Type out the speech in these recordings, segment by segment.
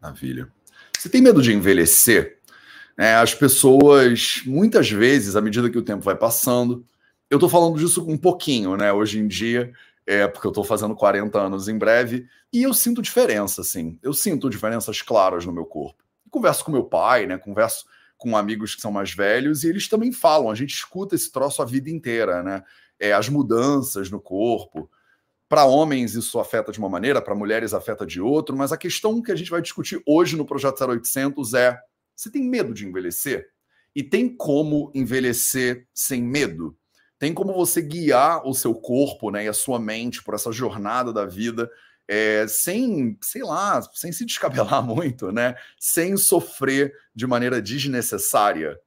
Maravilha. Você tem medo de envelhecer? É, as pessoas, muitas vezes, à medida que o tempo vai passando, eu estou falando disso um pouquinho, né? Hoje em dia, é porque eu estou fazendo 40 anos em breve, e eu sinto diferença, assim. Eu sinto diferenças claras no meu corpo. converso com meu pai, né? Converso com amigos que são mais velhos, e eles também falam, a gente escuta esse troço a vida inteira, né? É, as mudanças no corpo. Para homens isso afeta de uma maneira, para mulheres afeta de outro, mas a questão que a gente vai discutir hoje no Projeto 0800 é: você tem medo de envelhecer? E tem como envelhecer sem medo? Tem como você guiar o seu corpo né, e a sua mente por essa jornada da vida é, sem, sei lá, sem se descabelar muito, né? Sem sofrer de maneira desnecessária.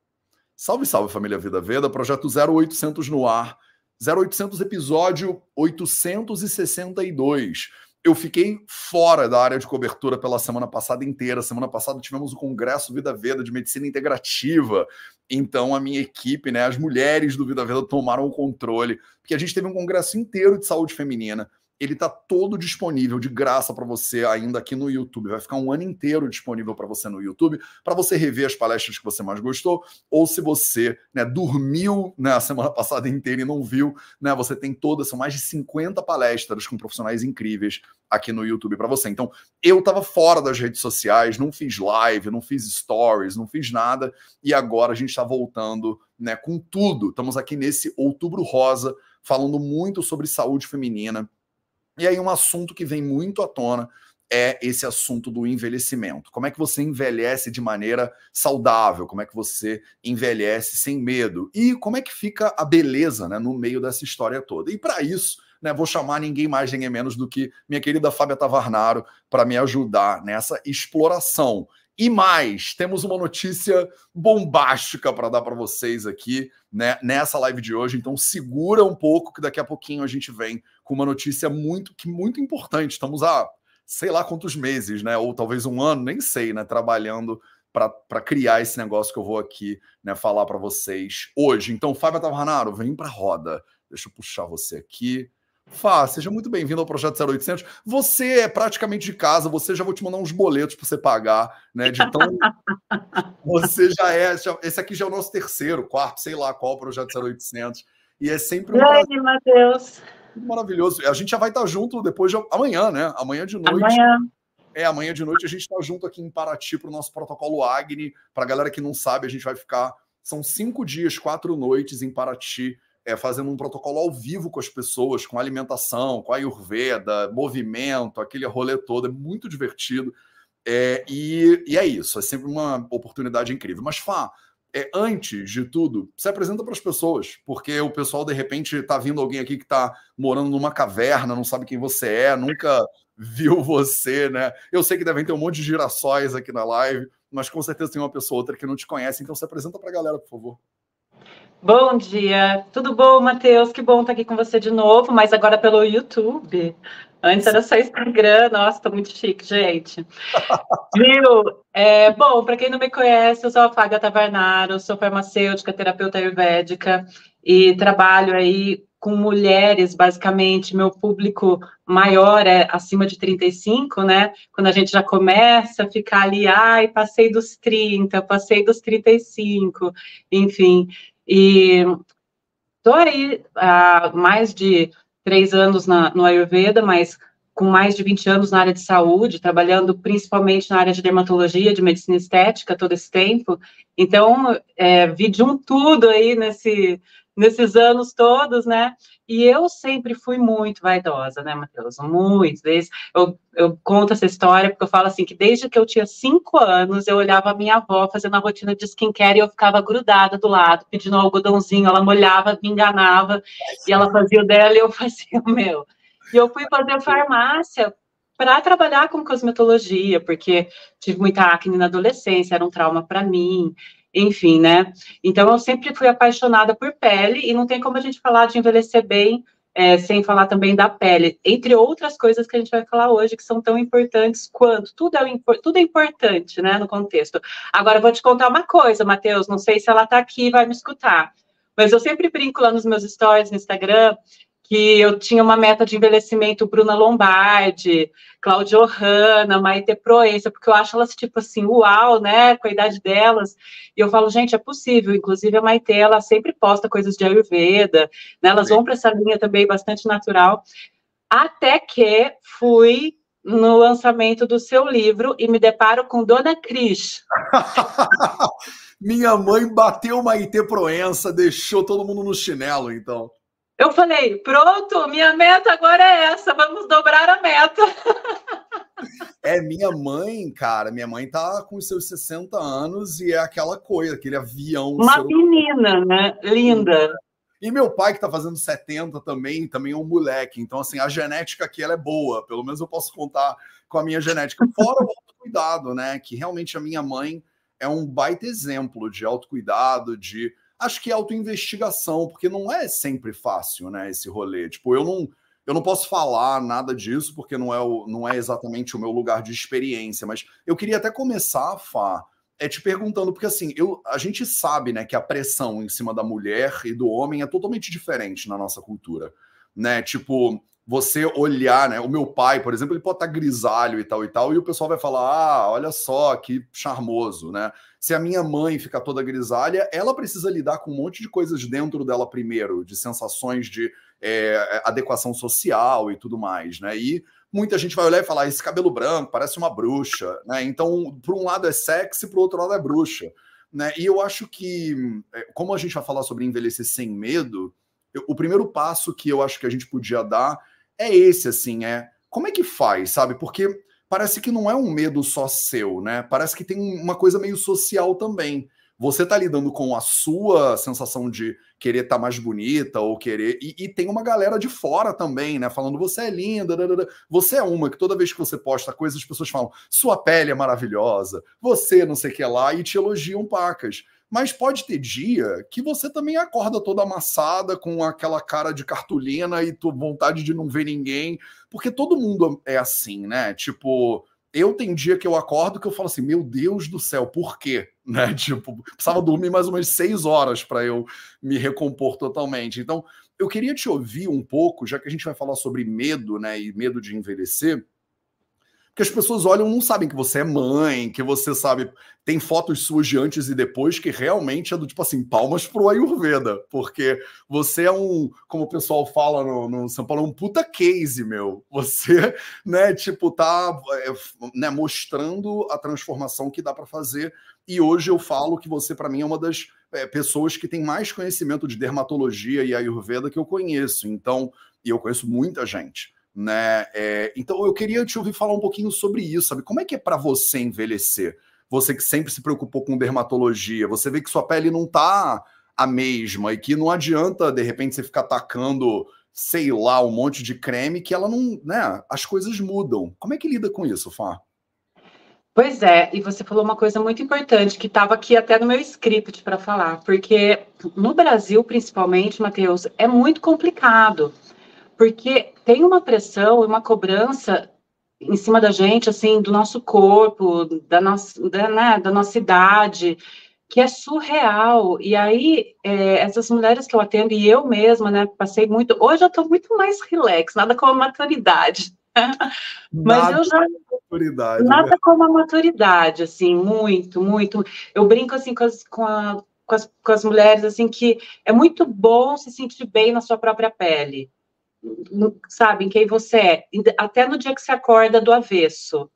Salve, salve, família Vida Veda, projeto 0800 no ar 0800 episódio 862. Eu fiquei fora da área de cobertura pela semana passada inteira. Semana passada tivemos o Congresso Vida Veda de Medicina Integrativa. Então a minha equipe, né, as mulheres do Vida Veda tomaram o controle, porque a gente teve um congresso inteiro de saúde feminina ele está todo disponível de graça para você ainda aqui no YouTube. Vai ficar um ano inteiro disponível para você no YouTube, para você rever as palestras que você mais gostou, ou se você né, dormiu né, a semana passada inteira e não viu, né, você tem todas, são mais de 50 palestras com profissionais incríveis aqui no YouTube para você. Então, eu estava fora das redes sociais, não fiz live, não fiz stories, não fiz nada, e agora a gente está voltando né, com tudo. Estamos aqui nesse outubro rosa, falando muito sobre saúde feminina e aí, um assunto que vem muito à tona é esse assunto do envelhecimento. Como é que você envelhece de maneira saudável? Como é que você envelhece sem medo? E como é que fica a beleza né, no meio dessa história toda? E para isso, né, vou chamar ninguém mais, ninguém menos do que minha querida Fábia Tavarnaro para me ajudar nessa exploração. E mais, temos uma notícia bombástica para dar para vocês aqui né, nessa live de hoje. Então segura um pouco que daqui a pouquinho a gente vem com uma notícia muito que muito importante. Estamos há sei lá quantos meses, né, ou talvez um ano, nem sei, né, trabalhando para criar esse negócio que eu vou aqui né, falar para vocês hoje. Então, Fábio Tavarnaro, vem para roda. Deixa eu puxar você aqui. Fá, seja muito bem-vindo ao Projeto 0800. Você é praticamente de casa, você já vou te mandar uns boletos para você pagar, né? De tão... você já é, já... esse aqui já é o nosso terceiro, quarto, sei lá qual Projeto 0800. E é sempre um. Ai, Matheus. Maravilhoso. A gente já vai estar junto depois de amanhã, né? Amanhã de noite. Amanhã. É, amanhã de noite a gente está junto aqui em Paraty para o nosso protocolo Agni. Para a galera que não sabe, a gente vai ficar. São cinco dias, quatro noites em Paraty é, fazendo um protocolo ao vivo com as pessoas, com alimentação, com a Ayurveda, movimento, aquele rolê todo, é muito divertido. É, e, e, é isso, é sempre uma oportunidade incrível. Mas, Fá, é, antes de tudo, se apresenta para as pessoas, porque o pessoal, de repente, está vindo alguém aqui que está morando numa caverna, não sabe quem você é, nunca viu você, né? Eu sei que devem ter um monte de girassóis aqui na live, mas com certeza tem uma pessoa ou outra que não te conhece, então se apresenta para a galera, por favor. Bom dia, tudo bom, Matheus? Que bom estar aqui com você de novo, mas agora pelo YouTube. Antes era só Instagram, nossa, tô muito chique, gente. Viu? É, bom, para quem não me conhece, eu sou a Fábia Tavarnaro, sou farmacêutica, terapeuta ayurvédica e trabalho aí com mulheres, basicamente, meu público maior é acima de 35, né? Quando a gente já começa a ficar ali, ai, passei dos 30, passei dos 35, enfim. E estou aí há mais de três anos na, no Ayurveda, mas com mais de 20 anos na área de saúde, trabalhando principalmente na área de dermatologia, de medicina estética, todo esse tempo. Então, é, vi de um tudo aí nesse, nesses anos todos, né? E eu sempre fui muito vaidosa, né, Matheus? Muito. Desde, eu, eu conto essa história porque eu falo assim, que desde que eu tinha cinco anos, eu olhava a minha avó fazendo a rotina de skincare e eu ficava grudada do lado, pedindo um algodãozinho, ela molhava, me enganava, e ela fazia o dela e eu fazia o meu. E eu fui fazer farmácia para trabalhar com cosmetologia, porque tive muita acne na adolescência, era um trauma para mim enfim, né? Então eu sempre fui apaixonada por pele e não tem como a gente falar de envelhecer bem é, sem falar também da pele, entre outras coisas que a gente vai falar hoje que são tão importantes quanto tudo é, tudo é importante, né, no contexto. Agora eu vou te contar uma coisa, Matheus, não sei se ela está aqui e vai me escutar, mas eu sempre brinco lá nos meus stories no Instagram que eu tinha uma meta de envelhecimento Bruna Lombardi, Claudio Hanna, Maite Proença, porque eu acho elas, tipo assim, uau, né, com a idade delas, e eu falo, gente, é possível, inclusive a Maite, ela sempre posta coisas de Ayurveda, né, elas vão para essa linha também bastante natural, até que fui no lançamento do seu livro e me deparo com Dona Cris. Minha mãe bateu Maite Proença, deixou todo mundo no chinelo, então. Eu falei, pronto, minha meta agora é essa, vamos dobrar a meta. É, minha mãe, cara, minha mãe tá com os seus 60 anos e é aquela coisa, aquele avião. Uma menina, né? Linda. E meu pai, que tá fazendo 70 também, também é um moleque. Então, assim, a genética aqui ela é boa. Pelo menos eu posso contar com a minha genética. Fora o autocuidado, né? Que realmente a minha mãe é um baita exemplo de autocuidado, de acho que é autoinvestigação, porque não é sempre fácil, né, esse rolê. Tipo, eu não, eu não posso falar nada disso, porque não é, o, não é exatamente o meu lugar de experiência, mas eu queria até começar, Fá, é te perguntando, porque assim, eu, a gente sabe, né, que a pressão em cima da mulher e do homem é totalmente diferente na nossa cultura, né? Tipo, você olhar, né? O meu pai, por exemplo, ele pode estar grisalho e tal e tal, e o pessoal vai falar: ah, olha só que charmoso, né? Se a minha mãe ficar toda grisalha, ela precisa lidar com um monte de coisas dentro dela primeiro, de sensações de é, adequação social e tudo mais, né? E muita gente vai olhar e falar: esse cabelo branco parece uma bruxa, né? Então, por um lado é sexy, por outro lado é bruxa. Né? E eu acho que, é, como a gente vai falar sobre envelhecer sem medo, eu, o primeiro passo que eu acho que a gente podia dar é esse, assim, é como é que faz, sabe? Porque parece que não é um medo só seu, né? Parece que tem uma coisa meio social também. Você tá lidando com a sua sensação de querer estar tá mais bonita ou querer. E, e, tem uma galera de fora também, né? Falando você é linda. Você é uma que toda vez que você posta coisas, as pessoas falam sua pele é maravilhosa, você não sei o que lá, e te elogiam pacas. Mas pode ter dia que você também acorda toda amassada, com aquela cara de cartolina e vontade de não ver ninguém, porque todo mundo é assim, né? Tipo, eu tenho dia que eu acordo que eu falo assim, meu Deus do céu, por quê? Né? Tipo, precisava dormir mais umas seis horas para eu me recompor totalmente. Então, eu queria te ouvir um pouco, já que a gente vai falar sobre medo, né, e medo de envelhecer, porque as pessoas olham não sabem que você é mãe, que você sabe. Tem fotos suas de antes e depois que realmente é do tipo assim, palmas pro Ayurveda, porque você é um, como o pessoal fala no, no São Paulo, um puta case, meu. Você, né, tipo, tá é, né, mostrando a transformação que dá para fazer. E hoje eu falo que você, para mim, é uma das é, pessoas que tem mais conhecimento de dermatologia e Ayurveda que eu conheço. Então, e eu conheço muita gente né? É, então eu queria te ouvir falar um pouquinho sobre isso, sabe? Como é que é para você envelhecer? Você que sempre se preocupou com dermatologia, você vê que sua pele não tá a mesma e que não adianta de repente você ficar atacando, sei lá, um monte de creme que ela não, né? As coisas mudam. Como é que lida com isso, Fá? Pois é, e você falou uma coisa muito importante que estava aqui até no meu script para falar, porque no Brasil, principalmente, Matheus, é muito complicado porque tem uma pressão e uma cobrança em cima da gente, assim, do nosso corpo, da nossa, da, né, da nossa idade, que é surreal. E aí, é, essas mulheres que eu atendo, e eu mesma, né, passei muito. Hoje eu estou muito mais relax, nada como a maturidade. Mas nada eu já. Maturidade, nada né? como a maturidade, assim, muito, muito. Eu brinco, assim, com as, com, a, com, as, com as mulheres, assim, que é muito bom se sentir bem na sua própria pele sabe, em quem você é, até no dia que você acorda do avesso.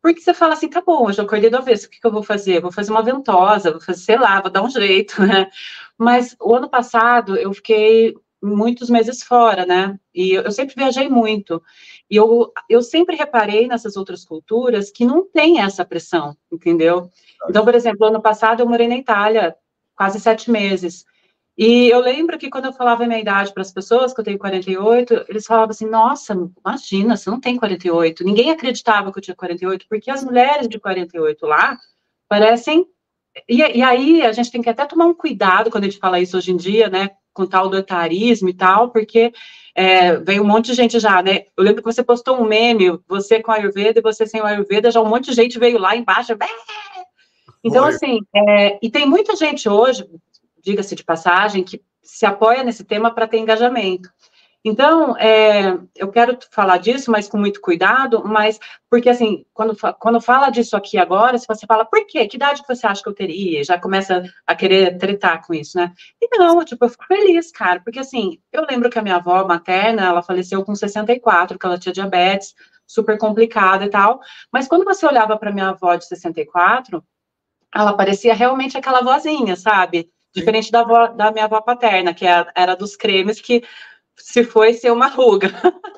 Porque você fala assim, tá bom, hoje eu acordei do avesso, o que, que eu vou fazer? Vou fazer uma ventosa, vou fazer, sei lá, vou dar um jeito, né? Mas o ano passado eu fiquei muitos meses fora, né? E eu, eu sempre viajei muito. E eu, eu sempre reparei nessas outras culturas que não tem essa pressão, entendeu? Então, por exemplo, ano passado eu morei na Itália quase sete meses. E eu lembro que quando eu falava a minha idade para as pessoas, que eu tenho 48, eles falavam assim: nossa, imagina, você não tem 48. Ninguém acreditava que eu tinha 48, porque as mulheres de 48 lá parecem. E, e aí a gente tem que até tomar um cuidado quando a gente fala isso hoje em dia, né? Com tal do etarismo e tal, porque é, veio um monte de gente já, né? Eu lembro que você postou um meme, você com Ayurveda e você sem o Ayurveda, já um monte de gente veio lá embaixo. Então, assim, é, e tem muita gente hoje, diga-se de passagem, que se apoia nesse tema para ter engajamento. Então, é, eu quero falar disso, mas com muito cuidado, mas porque assim, quando, quando fala disso aqui agora, se você fala, por quê? Que idade que você acha que eu teria? Já começa a querer tretar com isso, né? E não, tipo, eu fico feliz, cara, porque assim, eu lembro que a minha avó materna, ela faleceu com 64, que ela tinha diabetes, super complicada e tal, mas quando você olhava para minha avó de 64, ela parecia realmente aquela vozinha, sabe? Diferente da, avó, da minha avó paterna, que era, era dos cremes que se foi ser uma ruga.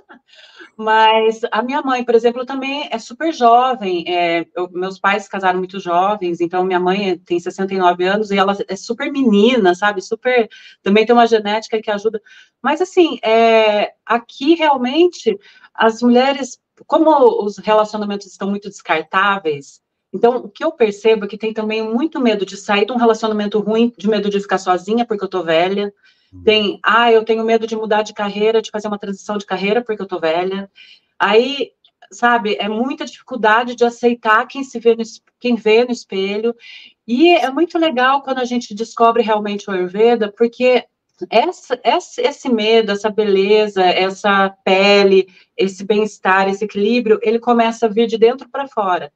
Mas a minha mãe, por exemplo, também é super jovem. É, eu, meus pais casaram muito jovens, então minha mãe tem 69 anos e ela é super menina, sabe? Super. Também tem uma genética que ajuda. Mas, assim, é, aqui realmente as mulheres, como os relacionamentos estão muito descartáveis, então, o que eu percebo é que tem também muito medo de sair de um relacionamento ruim, de medo de ficar sozinha porque eu tô velha, tem, ah, eu tenho medo de mudar de carreira, de fazer uma transição de carreira porque eu tô velha. Aí, sabe, é muita dificuldade de aceitar quem se vê no, quem vê no espelho. E é muito legal quando a gente descobre realmente o Ayurveda, porque essa, essa, esse medo, essa beleza, essa pele, esse bem-estar, esse equilíbrio, ele começa a vir de dentro para fora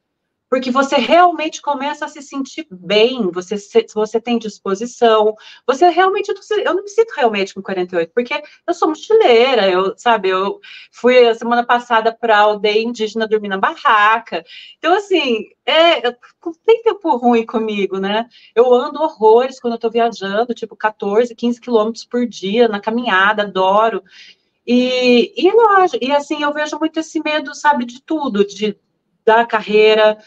porque você realmente começa a se sentir bem, você, você tem disposição, você realmente, eu não me sinto realmente com 48, porque eu sou mochileira, eu, sabe, eu fui a semana passada para a aldeia indígena dormir na barraca, então, assim, é, tem tempo ruim comigo, né, eu ando horrores quando eu estou viajando, tipo, 14, 15 quilômetros por dia na caminhada, adoro, e, e, lógico, e assim, eu vejo muito esse medo, sabe, de tudo, de da carreira,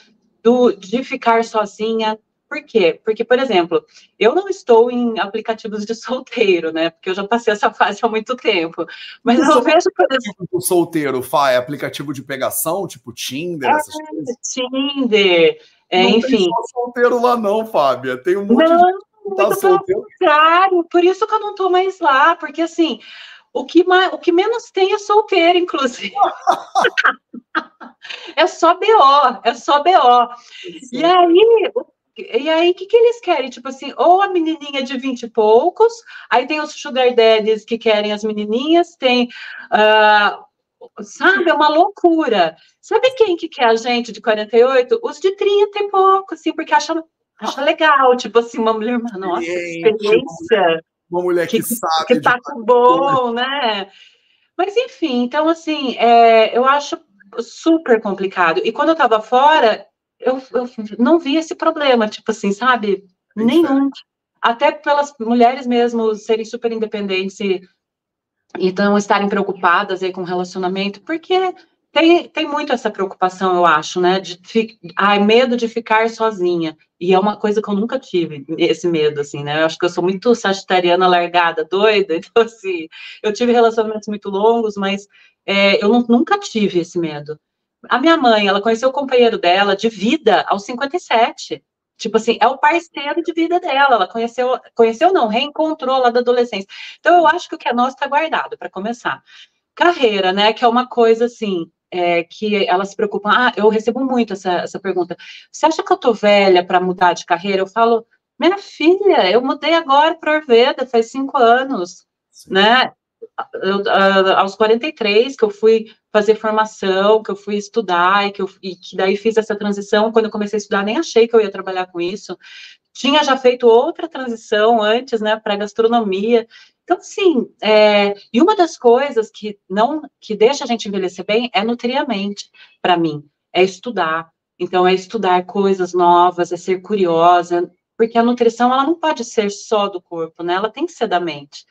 do, de ficar sozinha. Por quê? Porque, por exemplo, eu não estou em aplicativos de solteiro, né? Porque eu já passei essa fase há muito tempo. Mas eu, eu vejo, por exemplo. solteiro, Fá, é aplicativo de pegação, tipo Tinder, é, essas coisas? Tinder, é, não enfim. Não solteiro lá, não, Fábia. Tem um monte não, de. Tá solteiro. contrário, por isso que eu não tô mais lá, porque assim, o que, mais, o que menos tem é solteiro, inclusive. é só BO, é só BO. E aí, e aí, o que, que eles querem? Tipo assim, ou a menininha de 20 e poucos, aí tem os sugar daddies que querem as menininhas, tem, uh, sabe, é uma loucura. Sabe quem que quer a gente de 48? Os de 30 e pouco, assim, porque acha, acha legal, tipo assim, uma mulher, nossa, experiência uma mulher que, que sabe. Que tá com bom, né? Mas enfim, então assim, é, eu acho super complicado. E quando eu tava fora, eu, eu não vi esse problema, tipo assim, sabe? Nenhum. Até pelas mulheres mesmo serem super independentes e então estarem preocupadas aí com o relacionamento, porque tem, tem muito essa preocupação, eu acho, né? De ai, medo de ficar sozinha. E é uma coisa que eu nunca tive, esse medo, assim, né? Eu acho que eu sou muito sagitariana, largada, doida. Então, assim, eu tive relacionamentos muito longos, mas é, eu não, nunca tive esse medo. A minha mãe, ela conheceu o companheiro dela de vida aos 57. Tipo assim, é o parceiro de vida dela. Ela conheceu, conheceu não, reencontrou lá da adolescência. Então, eu acho que o que é nosso está guardado, para começar. Carreira, né? Que é uma coisa assim, é, que elas se preocupam. Ah, eu recebo muito essa, essa pergunta. Você acha que eu tô velha para mudar de carreira? Eu falo, minha filha, eu mudei agora para Orveda, faz cinco anos, Sim. né? Eu, aos 43, que eu fui fazer formação, que eu fui estudar, e que, eu, e que daí fiz essa transição. Quando eu comecei a estudar, nem achei que eu ia trabalhar com isso. Tinha já feito outra transição antes, né, para gastronomia. Então, sim, é, e uma das coisas que não que deixa a gente envelhecer bem é nutrir a mente, para mim, é estudar. Então, é estudar coisas novas, é ser curiosa, porque a nutrição ela não pode ser só do corpo, né? Ela tem que ser da mente.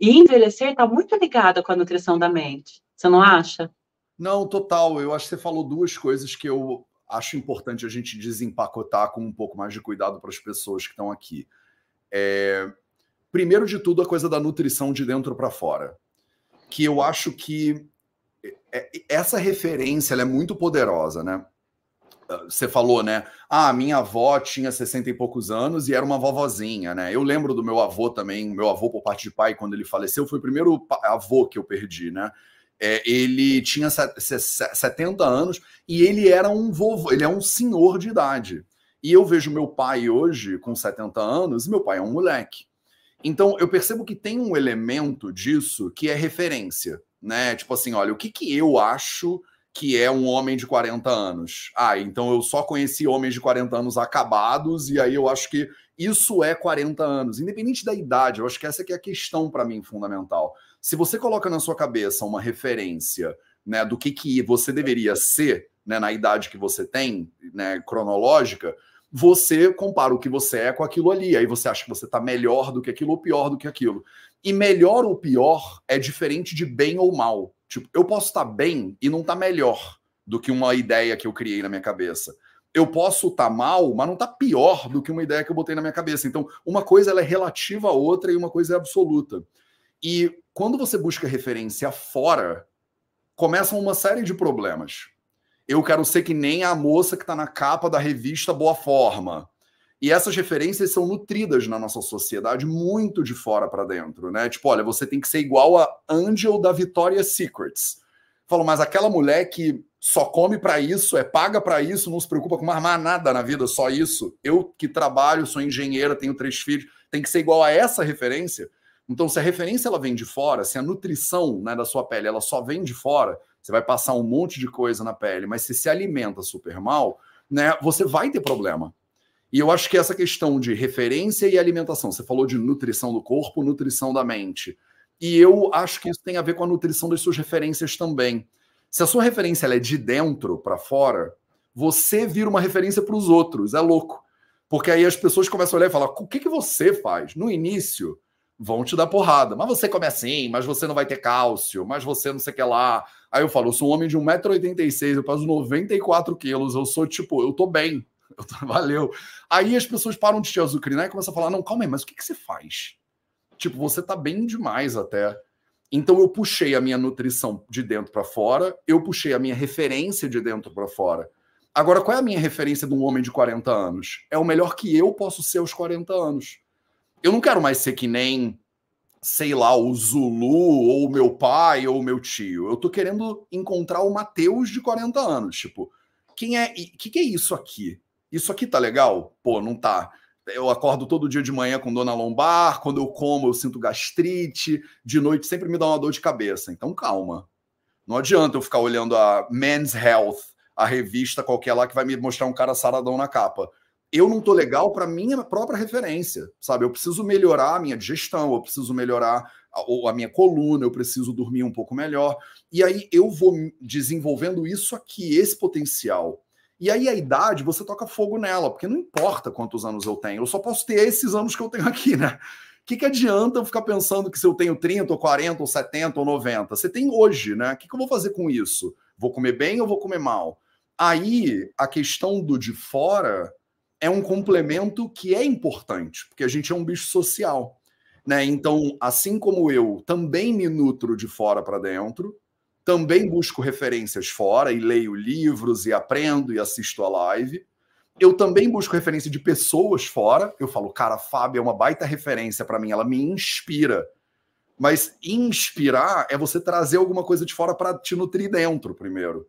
E envelhecer está muito ligada com a nutrição da mente. Você não acha? Não, total. Eu acho que você falou duas coisas que eu acho importante a gente desempacotar com um pouco mais de cuidado para as pessoas que estão aqui. É, primeiro de tudo, a coisa da nutrição de dentro para fora. Que eu acho que é, é, essa referência é muito poderosa, né? Você falou, né? Ah, minha avó tinha 60 e poucos anos e era uma vovozinha, né? Eu lembro do meu avô também, meu avô por parte de pai, quando ele faleceu, foi o primeiro avô que eu perdi, né? É, ele tinha 70 anos e ele era um vovô, ele é um senhor de idade. E eu vejo meu pai hoje com 70 anos, e meu pai é um moleque. Então, eu percebo que tem um elemento disso que é referência, né? Tipo assim, olha, o que, que eu acho que é um homem de 40 anos? Ah, então eu só conheci homens de 40 anos acabados, e aí eu acho que isso é 40 anos, independente da idade. Eu acho que essa é a questão para mim fundamental. Se você coloca na sua cabeça uma referência né, do que, que você deveria ser né, na idade que você tem, né, cronológica, você compara o que você é com aquilo ali. Aí você acha que você está melhor do que aquilo ou pior do que aquilo. E melhor ou pior é diferente de bem ou mal. Tipo, eu posso estar tá bem e não estar tá melhor do que uma ideia que eu criei na minha cabeça. Eu posso estar tá mal, mas não estar tá pior do que uma ideia que eu botei na minha cabeça. Então, uma coisa é relativa à outra e uma coisa é absoluta. E quando você busca referência fora, começam uma série de problemas eu quero ser que nem a moça que está na capa da revista Boa Forma. E essas referências são nutridas na nossa sociedade muito de fora para dentro, né? Tipo, olha, você tem que ser igual a Angel da Victoria's Secrets. Falo, mas aquela mulher que só come para isso, é paga para isso, não se preocupa com mais nada na vida, só isso. Eu que trabalho, sou engenheira, tenho três filhos, tem que ser igual a essa referência. Então, se a referência ela vem de fora, se a nutrição né, da sua pele ela só vem de fora, você vai passar um monte de coisa na pele, mas se se alimenta super mal, né, você vai ter problema. E eu acho que essa questão de referência e alimentação, você falou de nutrição do corpo, nutrição da mente. E eu acho que isso tem a ver com a nutrição das suas referências também. Se a sua referência é de dentro para fora, você vira uma referência para os outros. É louco. Porque aí as pessoas começam a olhar e falar: o que, que você faz? No início, vão te dar porrada. Mas você come assim, mas você não vai ter cálcio, mas você não sei o que lá. Aí eu falo, eu sou um homem de 1,86m, eu peso 94 quilos, eu sou tipo, eu tô bem. Eu tô, valeu. Aí as pessoas param de te azucrinar e começam a falar: não, calma aí, mas o que, que você faz? Tipo, você tá bem demais até. Então eu puxei a minha nutrição de dentro para fora, eu puxei a minha referência de dentro para fora. Agora, qual é a minha referência de um homem de 40 anos? É o melhor que eu posso ser aos 40 anos. Eu não quero mais ser que nem, sei lá, o Zulu, ou o meu pai, ou o meu tio. Eu tô querendo encontrar o Mateus de 40 anos. Tipo, quem é. O que, que é isso aqui? Isso aqui tá legal? Pô, não tá. Eu acordo todo dia de manhã com dona lombar, quando eu como eu sinto gastrite, de noite sempre me dá uma dor de cabeça. Então calma. Não adianta eu ficar olhando a Men's Health, a revista qualquer lá que vai me mostrar um cara saradão na capa eu não tô legal para minha própria referência, sabe? Eu preciso melhorar a minha digestão, eu preciso melhorar a, a, minha coluna, eu preciso dormir um pouco melhor. E aí eu vou desenvolvendo isso aqui, esse potencial. E aí a idade, você toca fogo nela, porque não importa quantos anos eu tenho, eu só posso ter esses anos que eu tenho aqui, né? O que, que adianta eu ficar pensando que se eu tenho 30, ou 40, ou 70, ou 90? Você tem hoje, né? O que, que eu vou fazer com isso? Vou comer bem ou vou comer mal? Aí a questão do de fora é um complemento que é importante, porque a gente é um bicho social. Né? Então, assim como eu também me nutro de fora para dentro, também busco referências fora e leio livros e aprendo e assisto a live. Eu também busco referência de pessoas fora. Eu falo, cara, a Fábio é uma baita referência para mim, ela me inspira. Mas inspirar é você trazer alguma coisa de fora para te nutrir dentro primeiro.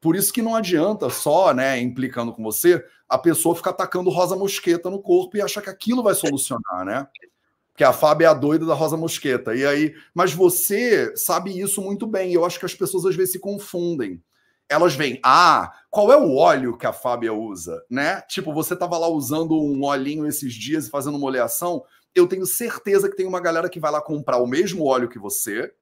Por isso que não adianta só, né, implicando com você, a pessoa ficar atacando rosa mosqueta no corpo e achar que aquilo vai solucionar, né? Porque a Fábio é a doida da rosa mosqueta. E aí, mas você sabe isso muito bem. Eu acho que as pessoas às vezes se confundem. Elas veem, ah, qual é o óleo que a Fábia usa, né? Tipo, você tava lá usando um olhinho esses dias e fazendo uma oleação. Eu tenho certeza que tem uma galera que vai lá comprar o mesmo óleo que você,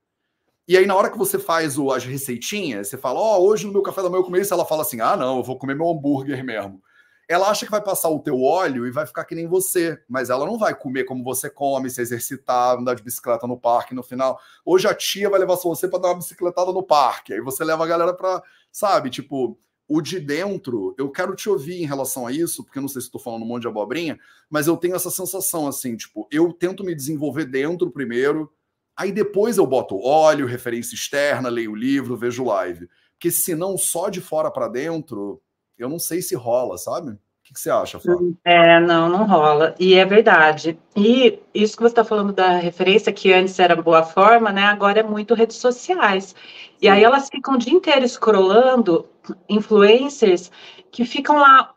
e aí, na hora que você faz o, as receitinhas, você fala, ó, oh, hoje no meu café da manhã eu comi isso, ela fala assim, ah, não, eu vou comer meu hambúrguer mesmo. Ela acha que vai passar o teu óleo e vai ficar que nem você, mas ela não vai comer como você come, se exercitar, andar de bicicleta no parque no final. Hoje a tia vai levar você para dar uma bicicletada no parque, aí você leva a galera para, sabe, tipo, o de dentro, eu quero te ouvir em relação a isso, porque eu não sei se estou falando um monte de abobrinha, mas eu tenho essa sensação assim, tipo, eu tento me desenvolver dentro primeiro, Aí depois eu boto óleo, referência externa, leio o livro, vejo live. Porque senão só de fora para dentro, eu não sei se rola, sabe? O que, que você acha, Flávio? É, não, não rola. E é verdade. E isso que você está falando da referência, que antes era boa forma, né? Agora é muito redes sociais. E aí elas ficam o dia inteiro scrollando influencers que ficam lá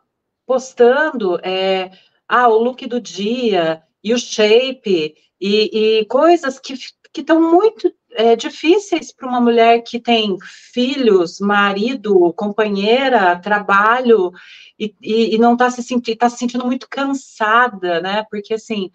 postando é, ah, o look do dia, e o shape e, e coisas que estão muito é, difíceis para uma mulher que tem filhos, marido, companheira, trabalho e, e, e não está se sentindo, tá se sentindo muito cansada, né? Porque assim,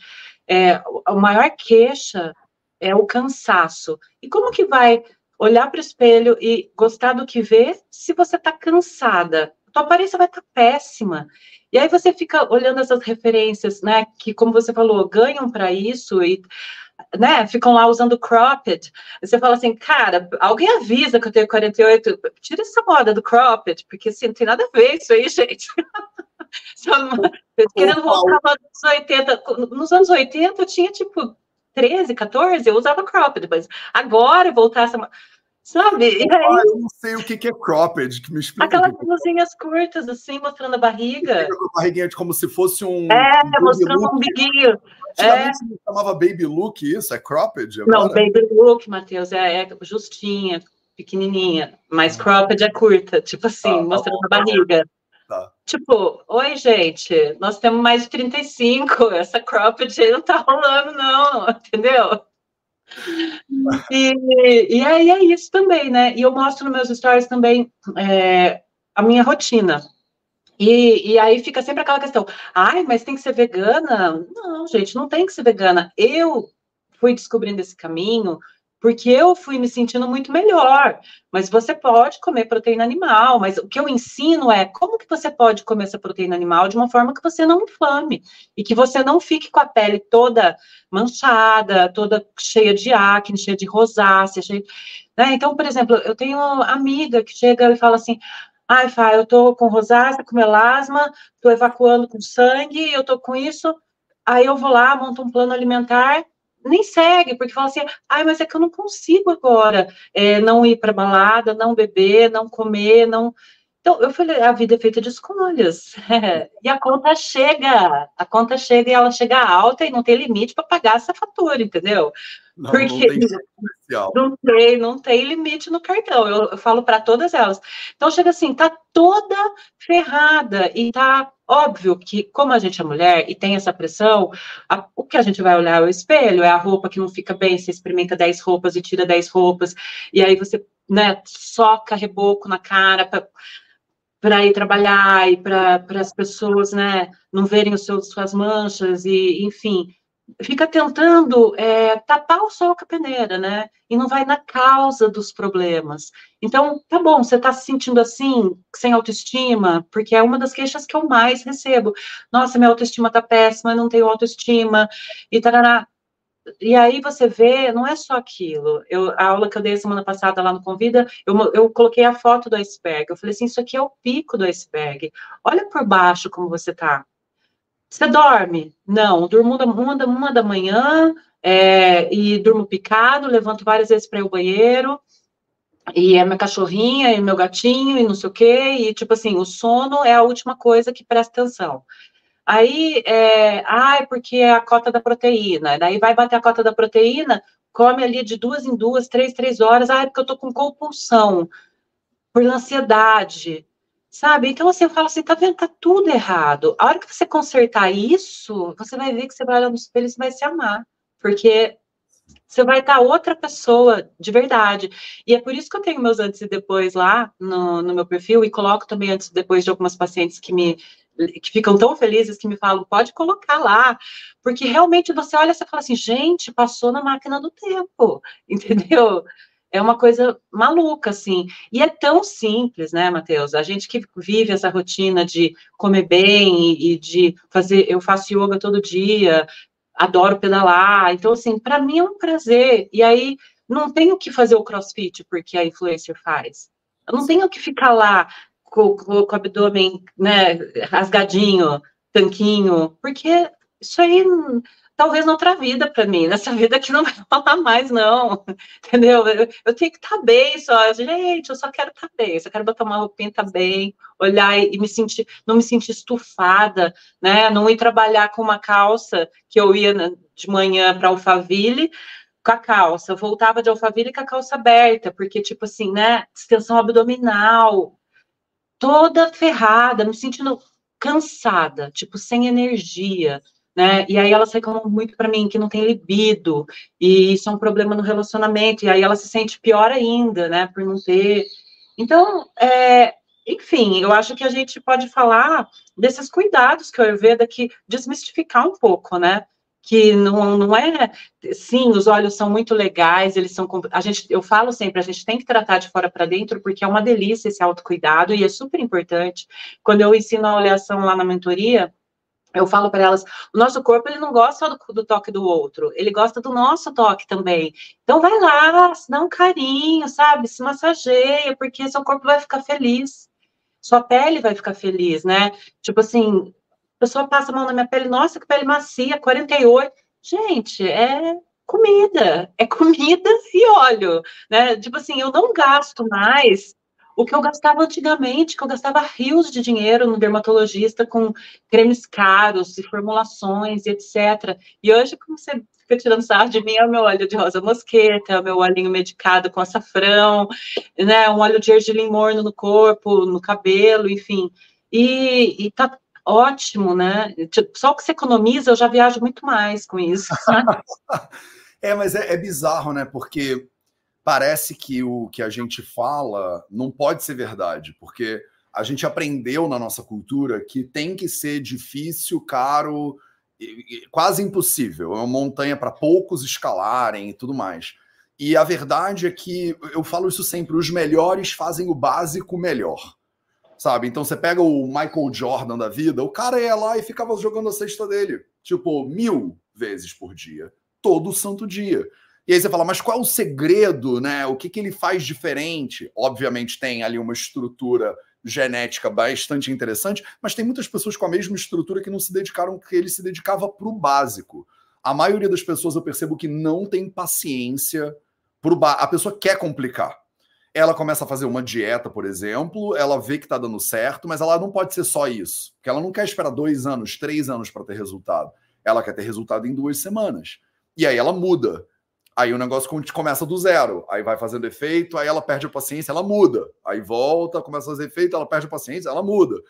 é, a maior queixa é o cansaço. E como que vai olhar para o espelho e gostar do que vê se você está cansada? Tua aparência vai estar tá péssima. E aí você fica olhando essas referências, né? Que, como você falou, ganham para isso e né, ficam lá usando cropped. Você fala assim, cara, alguém avisa que eu tenho 48, tira essa moda do cropped, porque assim, não tem nada a ver isso aí, gente. querendo voltar nos anos 80. Nos anos 80 eu tinha tipo 13, 14, eu usava cropped, mas agora voltar essa. Sabe? E aí, eu não sei o que é cropped, que me explica. Aquelas blusinhas curtas, assim, mostrando a barriga. A barriguinha como se fosse um. É, um mostrando um biguinho. Antigamente é. chamava baby look isso? É cropped? Agora? Não, baby look, Matheus, é, é, justinha, pequenininha. Mas ah. cropped é curta, tipo assim, tá, mostrando tá a barriga. Tá. Tipo, oi, gente, nós temos mais de 35, essa cropped aí não tá rolando, não, entendeu? E, e aí é isso também, né? E eu mostro nos meus stories também é, a minha rotina. E, e aí fica sempre aquela questão, ai, mas tem que ser vegana? Não, gente, não tem que ser vegana. Eu fui descobrindo esse caminho porque eu fui me sentindo muito melhor. Mas você pode comer proteína animal, mas o que eu ensino é como que você pode comer essa proteína animal de uma forma que você não inflame e que você não fique com a pele toda manchada, toda cheia de acne, cheia de rosácea, cheia... Né? Então, por exemplo, eu tenho uma amiga que chega e fala assim, ai, Fá, eu tô com rosácea, com melasma, tô evacuando com sangue, eu tô com isso, aí eu vou lá, monto um plano alimentar nem segue, porque fala assim, ai, mas é que eu não consigo agora é, não ir para balada, não beber, não comer, não. Então, eu falei, a vida é feita de escolhas. E a conta chega, a conta chega e ela chega alta e não tem limite para pagar essa fatura, entendeu? Não, Porque não tem comercial. Não tem, não tem limite no cartão. Eu, eu falo para todas elas. Então chega assim, tá toda ferrada e tá óbvio que como a gente é mulher e tem essa pressão, a, o que a gente vai olhar é o espelho, é a roupa que não fica bem, você experimenta 10 roupas e tira 10 roupas e aí você, né, soca reboco na cara para para ir trabalhar e para as pessoas, né, não verem os seus suas manchas e enfim, fica tentando é, tapar o sol com a peneira, né? E não vai na causa dos problemas. Então, tá bom, você está se sentindo assim, sem autoestima, porque é uma das queixas que eu mais recebo. Nossa, minha autoestima tá péssima, não tenho autoestima, e tarará. E aí você vê, não é só aquilo. Eu, a aula que eu dei semana passada lá no Convida, eu, eu coloquei a foto do iceberg. Eu falei assim, isso aqui é o pico do iceberg. Olha por baixo como você tá. Você dorme? Não, durmo uma, da, uma da manhã é, e durmo picado, levanto várias vezes para ir ao banheiro, e é minha cachorrinha e meu gatinho e não sei o quê, e tipo assim, o sono é a última coisa que presta atenção. Aí, é, ah, porque é a cota da proteína, daí vai bater a cota da proteína, come ali de duas em duas, três, três horas, ah, é porque eu tô com compulsão, por ansiedade, Sabe? Então, assim, eu falo assim, tá vendo? Tá tudo errado. A hora que você consertar isso, você vai ver que você vai olhar no espelho e você vai se amar. Porque você vai estar outra pessoa de verdade. E é por isso que eu tenho meus antes e depois lá no, no meu perfil e coloco também antes e depois de algumas pacientes que me que ficam tão felizes que me falam, pode colocar lá, porque realmente você olha e fala assim, gente, passou na máquina do tempo, entendeu? é uma coisa maluca, assim. E é tão simples, né, Matheus? A gente que vive essa rotina de comer bem e, de fazer. Eu faço yoga todo dia, adoro pedalar. Então, assim, para mim é um prazer. E aí, não tenho que fazer o crossfit porque a influencer faz. Eu não tenho que ficar lá com, com, com o abdômen, né, rasgadinho, tanquinho, porque isso aí talvez noutra vida para mim, nessa vida que não vai falar mais, não, entendeu? Eu, eu tenho que estar tá bem só, gente, eu só quero estar tá bem, só quero botar uma roupinha, tá bem, olhar e, e, me sentir, não me sentir estufada, né? Não ir trabalhar com uma calça que eu ia de manhã para Alphaville, com a calça, voltava de Alphaville com a calça aberta, porque, tipo assim, né, extensão abdominal, toda ferrada, me sentindo cansada, tipo, sem energia, né? E aí elas reclamam muito para mim que não tem libido, e isso é um problema no relacionamento, e aí ela se sente pior ainda, né, por não ter. Então, é, enfim, eu acho que a gente pode falar desses cuidados que o Ayurveda que desmistificar um pouco, né? Que não, não é, sim, os olhos são muito legais, eles são, a gente, eu falo sempre, a gente tem que tratar de fora para dentro, porque é uma delícia esse autocuidado e é super importante. Quando eu ensino a oleação lá na mentoria, eu falo para elas, o nosso corpo ele não gosta do, do, toque do outro, ele gosta do nosso toque também. Então vai lá, dá um carinho, sabe? Se massageia, porque seu corpo vai ficar feliz sua pele vai ficar feliz, né? Tipo assim, a pessoa passa a mão na minha pele, nossa, que pele macia, 48. Gente, é comida, é comida e óleo, né? Tipo assim, eu não gasto mais o que eu gastava antigamente, que eu gastava rios de dinheiro no dermatologista com cremes caros e formulações e etc. E hoje, como você fica tirando sarro de mim, é o meu óleo de rosa mosqueta, é o meu olhinho medicado com açafrão, né, um óleo de ergelim morno no corpo, no cabelo, enfim. E, e tá ótimo, né? Só o que você economiza, eu já viajo muito mais com isso. é, mas é, é bizarro, né? Porque parece que o que a gente fala não pode ser verdade, porque a gente aprendeu na nossa cultura que tem que ser difícil, caro, quase impossível. É uma montanha para poucos escalarem e tudo mais. E a verdade é que eu falo isso sempre: os melhores fazem o básico melhor. Sabe? Então você pega o Michael Jordan da vida, o cara ia lá e ficava jogando a cesta dele, tipo, mil vezes por dia, todo santo dia. E aí você fala, mas qual é o segredo, né? O que, que ele faz diferente? Obviamente tem ali uma estrutura genética bastante interessante, mas tem muitas pessoas com a mesma estrutura que não se dedicaram, que ele se dedicava para o básico. A maioria das pessoas eu percebo que não tem paciência pro ba... A pessoa quer complicar. Ela começa a fazer uma dieta, por exemplo, ela vê que está dando certo, mas ela não pode ser só isso. Porque ela não quer esperar dois anos, três anos para ter resultado. Ela quer ter resultado em duas semanas. E aí ela muda. Aí o negócio começa do zero, aí vai fazendo efeito, aí ela perde a paciência, ela muda. Aí volta, começa a fazer efeito, ela perde a paciência, ela muda.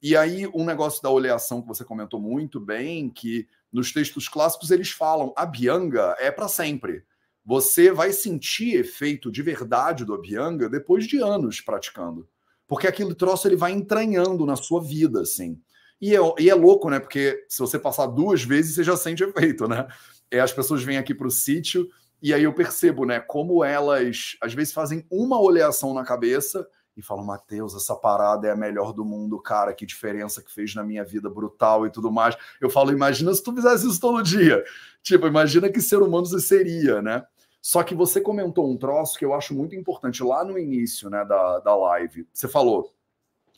E aí um negócio da oleação que você comentou muito bem, que nos textos clássicos eles falam, a bianga é para sempre. Você vai sentir efeito de verdade do Abhyanga depois de anos praticando. Porque aquele troço ele vai entranhando na sua vida, assim. E é, e é louco, né? Porque se você passar duas vezes, você já sente efeito, né? É, as pessoas vêm aqui para o sítio e aí eu percebo, né, como elas às vezes fazem uma oleação na cabeça e falam, Mateus, essa parada é a melhor do mundo, cara, que diferença que fez na minha vida brutal e tudo mais. Eu falo, imagina se tu fizesse isso todo dia. Tipo, imagina que ser humano você seria, né? Só que você comentou um troço que eu acho muito importante lá no início, né, da, da live. Você falou,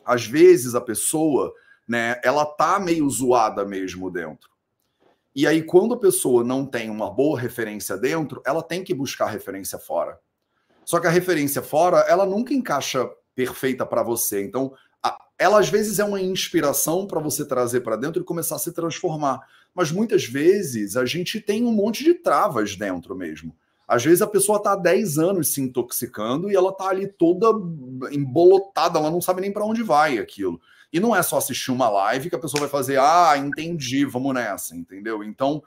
às vezes a pessoa, né, ela tá meio zoada mesmo dentro. E aí, quando a pessoa não tem uma boa referência dentro, ela tem que buscar referência fora. Só que a referência fora, ela nunca encaixa perfeita para você. Então, ela às vezes é uma inspiração para você trazer para dentro e começar a se transformar. Mas muitas vezes a gente tem um monte de travas dentro mesmo. Às vezes a pessoa está há 10 anos se intoxicando e ela está ali toda embolotada, ela não sabe nem para onde vai aquilo. E não é só assistir uma live que a pessoa vai fazer, ah, entendi, vamos nessa, entendeu? Então,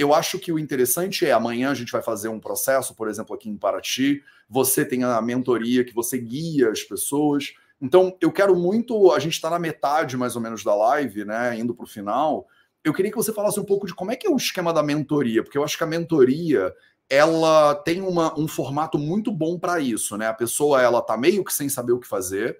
eu acho que o interessante é amanhã a gente vai fazer um processo, por exemplo, aqui em Paraty. Você tem a mentoria que você guia as pessoas. Então, eu quero muito. A gente está na metade mais ou menos da live, né? Indo para o final. Eu queria que você falasse um pouco de como é que é o esquema da mentoria, porque eu acho que a mentoria ela tem uma, um formato muito bom para isso, né? A pessoa ela tá meio que sem saber o que fazer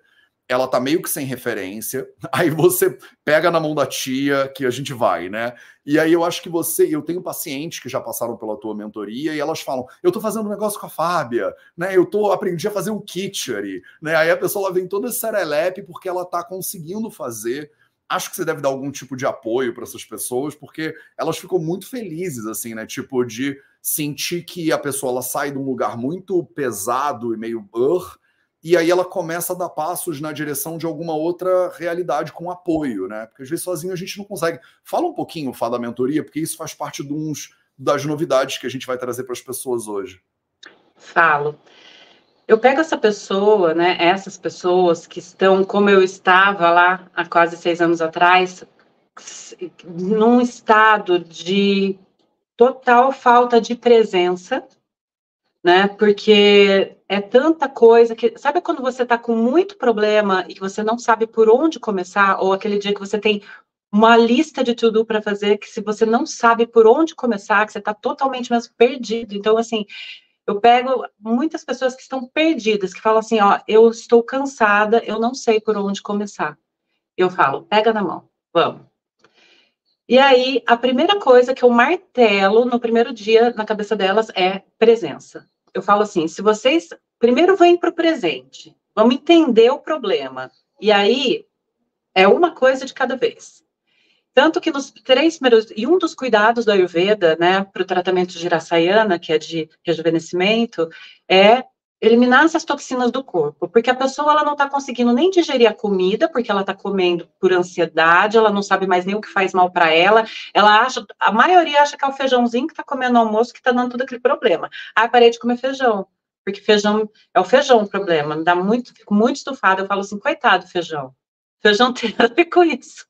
ela tá meio que sem referência. Aí você pega na mão da tia que a gente vai, né? E aí eu acho que você, eu tenho pacientes que já passaram pela tua mentoria e elas falam: "Eu tô fazendo um negócio com a Fábia, né? Eu tô aprendi a fazer o kitchery", né? Aí a pessoa ela vem toda serelepe porque ela tá conseguindo fazer. Acho que você deve dar algum tipo de apoio para essas pessoas, porque elas ficam muito felizes assim, né? Tipo de sentir que a pessoa ela sai de um lugar muito pesado e meio uh, e aí ela começa a dar passos na direção de alguma outra realidade com apoio, né? Porque às vezes sozinho a gente não consegue. Fala um pouquinho, Fá, da mentoria, porque isso faz parte de uns, das novidades que a gente vai trazer para as pessoas hoje. Falo. Eu pego essa pessoa, né? Essas pessoas que estão como eu estava lá há quase seis anos atrás, num estado de total falta de presença, né? Porque é tanta coisa que. Sabe quando você está com muito problema e que você não sabe por onde começar, ou aquele dia que você tem uma lista de tudo para fazer, que se você não sabe por onde começar, que você está totalmente mesmo perdido. Então, assim, eu pego muitas pessoas que estão perdidas, que falam assim: ó, eu estou cansada, eu não sei por onde começar. Eu falo, pega na mão, vamos. E aí, a primeira coisa que eu martelo no primeiro dia na cabeça delas é presença. Eu falo assim: se vocês primeiro vêm para o presente, vamos entender o problema. E aí, é uma coisa de cada vez. Tanto que nos três primeiros, e um dos cuidados do Ayurveda, né, para o tratamento de Rasayana, que é de rejuvenescimento, é eliminar essas toxinas do corpo, porque a pessoa ela não está conseguindo nem digerir a comida, porque ela está comendo por ansiedade, ela não sabe mais nem o que faz mal para ela, ela acha, a maioria acha que é o feijãozinho que está comendo no almoço que está dando todo aquele problema. Ah, parei de comer feijão, porque feijão, é o feijão o problema, dá muito, fico muito estufada, eu falo assim, coitado feijão, feijão tem a ver com isso.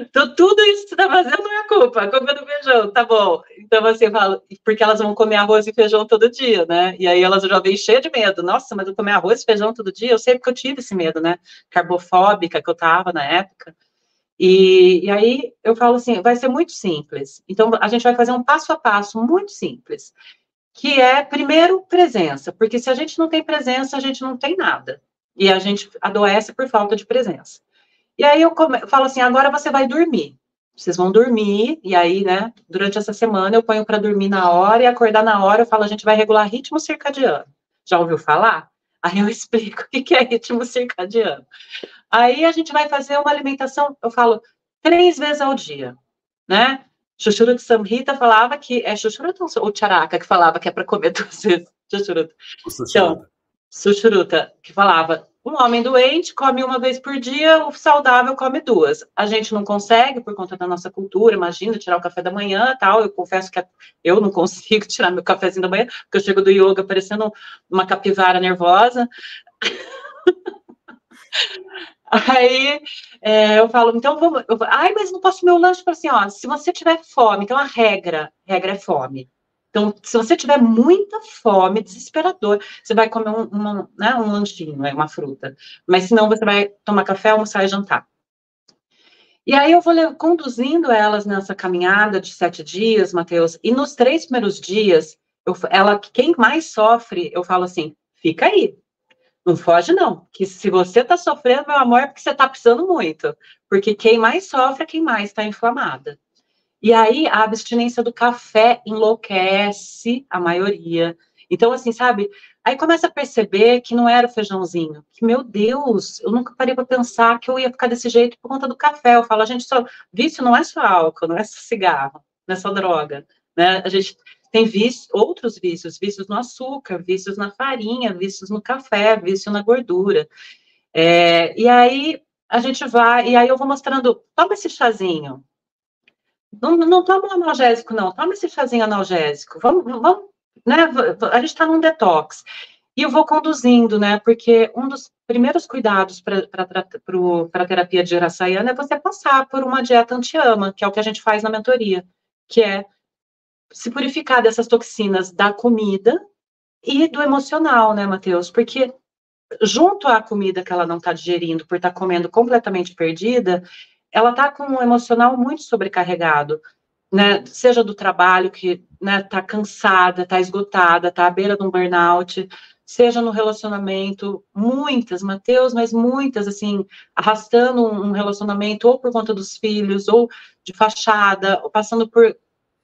Então, tudo isso que você está fazendo não é culpa, a culpa é do feijão, tá bom. Então, assim, eu falo, porque elas vão comer arroz e feijão todo dia, né? E aí elas já vêm cheias de medo. Nossa, mas eu comer arroz e feijão todo dia? Eu sei porque eu tive esse medo, né? Carbofóbica que eu tava na época. E, e aí eu falo assim, vai ser muito simples. Então, a gente vai fazer um passo a passo muito simples, que é, primeiro, presença. Porque se a gente não tem presença, a gente não tem nada. E a gente adoece por falta de presença. E aí eu, come, eu falo assim, agora você vai dormir. Vocês vão dormir, e aí, né, durante essa semana eu ponho para dormir na hora e acordar na hora, eu falo, a gente vai regular ritmo circadiano. Já ouviu falar? Aí eu explico o que é ritmo circadiano. Aí a gente vai fazer uma alimentação, eu falo, três vezes ao dia, né? Xuxuruta Samhita falava que é Xuxuruta ou Charaka que falava que é para comer duas vezes. Xuxuruta. Então, Xuxuruta, que falava um homem doente come uma vez por dia, o saudável come duas. A gente não consegue por conta da nossa cultura, imagina, tirar o café da manhã tal. Eu confesso que eu não consigo tirar meu cafezinho da manhã, porque eu chego do yoga parecendo uma capivara nervosa. Aí é, eu falo, então vamos. Eu, Ai, mas não posso comer o lanche. assim, ó, se você tiver fome, então a regra, regra é fome. Então, se você tiver muita fome, desesperador, você vai comer um, uma, né, um lanchinho, é uma fruta. Mas senão você vai tomar café, almoçar e jantar. E aí eu vou conduzindo elas nessa caminhada de sete dias, Mateus. E nos três primeiros dias, eu, ela, quem mais sofre, eu falo assim, fica aí. Não foge, não. Que se você está sofrendo, meu amor, é porque você está precisando muito. Porque quem mais sofre é quem mais está inflamada. E aí a abstinência do café enlouquece a maioria. Então, assim, sabe? Aí começa a perceber que não era o feijãozinho. Que, meu Deus, eu nunca parei para pensar que eu ia ficar desse jeito por conta do café. Eu falo, a gente só. Vício não é só álcool, não é só cigarro, não é só droga. Né? A gente tem vício, outros vícios, vícios no açúcar, vícios na farinha, vícios no café, vício na gordura. É, e aí a gente vai, e aí eu vou mostrando, toma esse chazinho, não, não toma um analgésico, não. Toma esse chazinho analgésico. Vamos, vamos né? A gente está num detox. E eu vou conduzindo, né? Porque um dos primeiros cuidados para a terapia de Irasayana é você passar por uma dieta anti-ama, que é o que a gente faz na mentoria, que é se purificar dessas toxinas da comida e do emocional, né, Matheus? Porque junto à comida que ela não está digerindo, por estar tá comendo completamente perdida, ela está com um emocional muito sobrecarregado, né? Seja do trabalho que né, tá cansada, tá esgotada, tá à beira de um burnout, seja no relacionamento, muitas, Mateus, mas muitas, assim, arrastando um relacionamento ou por conta dos filhos, ou de fachada, ou passando por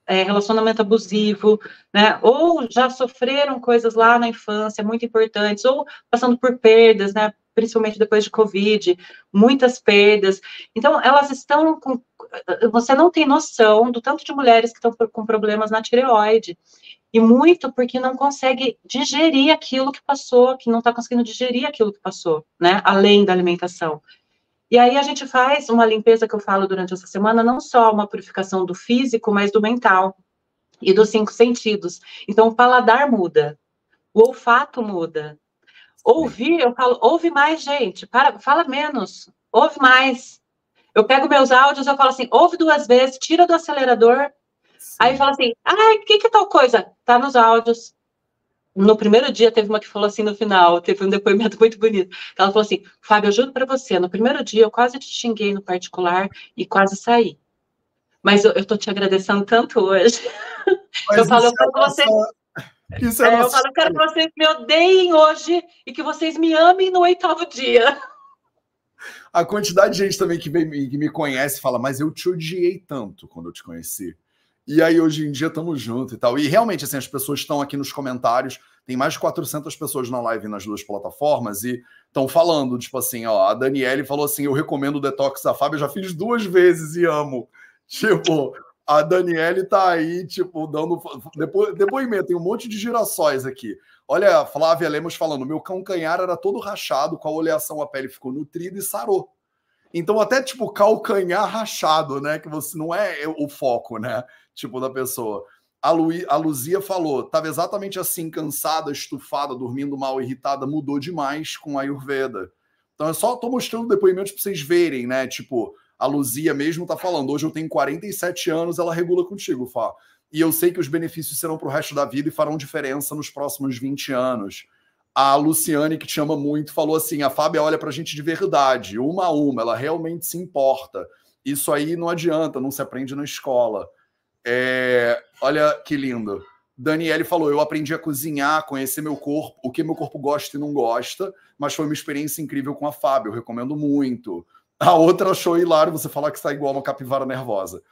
é, relacionamento abusivo, né? Ou já sofreram coisas lá na infância muito importantes, ou passando por perdas, né? Principalmente depois de Covid, muitas perdas. Então, elas estão com. Você não tem noção do tanto de mulheres que estão com problemas na tireoide. E muito porque não consegue digerir aquilo que passou, que não está conseguindo digerir aquilo que passou, né? Além da alimentação. E aí a gente faz uma limpeza que eu falo durante essa semana, não só uma purificação do físico, mas do mental e dos cinco sentidos. Então, o paladar muda, o olfato muda, Ouvir, eu falo, ouve mais, gente, para, fala menos, ouve mais. Eu pego meus áudios, eu falo assim, ouve duas vezes, tira do acelerador. Sim. Aí fala assim, ai, o que que é tal coisa? Tá nos áudios. No primeiro dia teve uma que falou assim no final, teve um depoimento muito bonito. Ela falou assim, Fábio, eu juro para você, no primeiro dia eu quase te xinguei no particular e quase saí. Mas eu, eu tô te agradecendo tanto hoje. Mas eu falo, eu é você. Isso é, é eu falo, eu quero que vocês me odeiem hoje e que vocês me amem no oitavo dia. A quantidade de gente também que, vem, que me conhece fala, mas eu te odiei tanto quando eu te conheci. E aí, hoje em dia, estamos juntos e tal. E realmente, assim, as pessoas estão aqui nos comentários. Tem mais de 400 pessoas na live nas duas plataformas e estão falando, tipo assim, ó, a Daniele falou assim: eu recomendo o Detox da Fábio, eu já fiz duas vezes e amo. Tipo, a Daniele tá aí, tipo, dando depo... depoimento, tem um monte de girassóis aqui. Olha, a Flávia Lemos falando: meu cão canhar era todo rachado, com a oleação a pele ficou nutrida e sarou. Então, até tipo calcanhar rachado, né? Que você não é o foco, né? Tipo, da pessoa. A, Lu, a Luzia falou: tava exatamente assim, cansada, estufada, dormindo mal, irritada, mudou demais com a Ayurveda. Então, eu só tô mostrando depoimentos para vocês verem, né? Tipo, a Luzia mesmo tá falando: hoje eu tenho 47 anos, ela regula contigo, Fá. E eu sei que os benefícios serão para o resto da vida e farão diferença nos próximos 20 anos. A Luciane, que te ama muito, falou assim: a Fábia olha para a gente de verdade, uma a uma, ela realmente se importa. Isso aí não adianta, não se aprende na escola. É, olha que lindo. Daniele falou: eu aprendi a cozinhar, conhecer meu corpo, o que meu corpo gosta e não gosta, mas foi uma experiência incrível com a Fábia, eu recomendo muito. A outra achou hilário você falar que está igual uma capivara nervosa.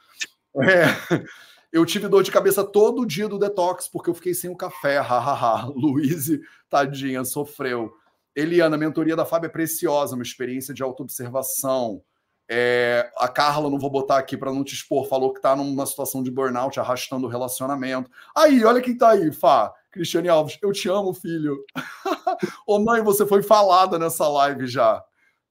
É. Eu tive dor de cabeça todo dia do detox porque eu fiquei sem o café. Hahaha. Luiz, tadinha, sofreu. Eliana, a mentoria da Fábio é preciosa, uma experiência de autoobservação. É, a Carla, não vou botar aqui para não te expor, falou que está numa situação de burnout, arrastando o relacionamento. Aí, olha quem está aí, Fá. Cristiane Alves, eu te amo, filho. Ô mãe, você foi falada nessa live já.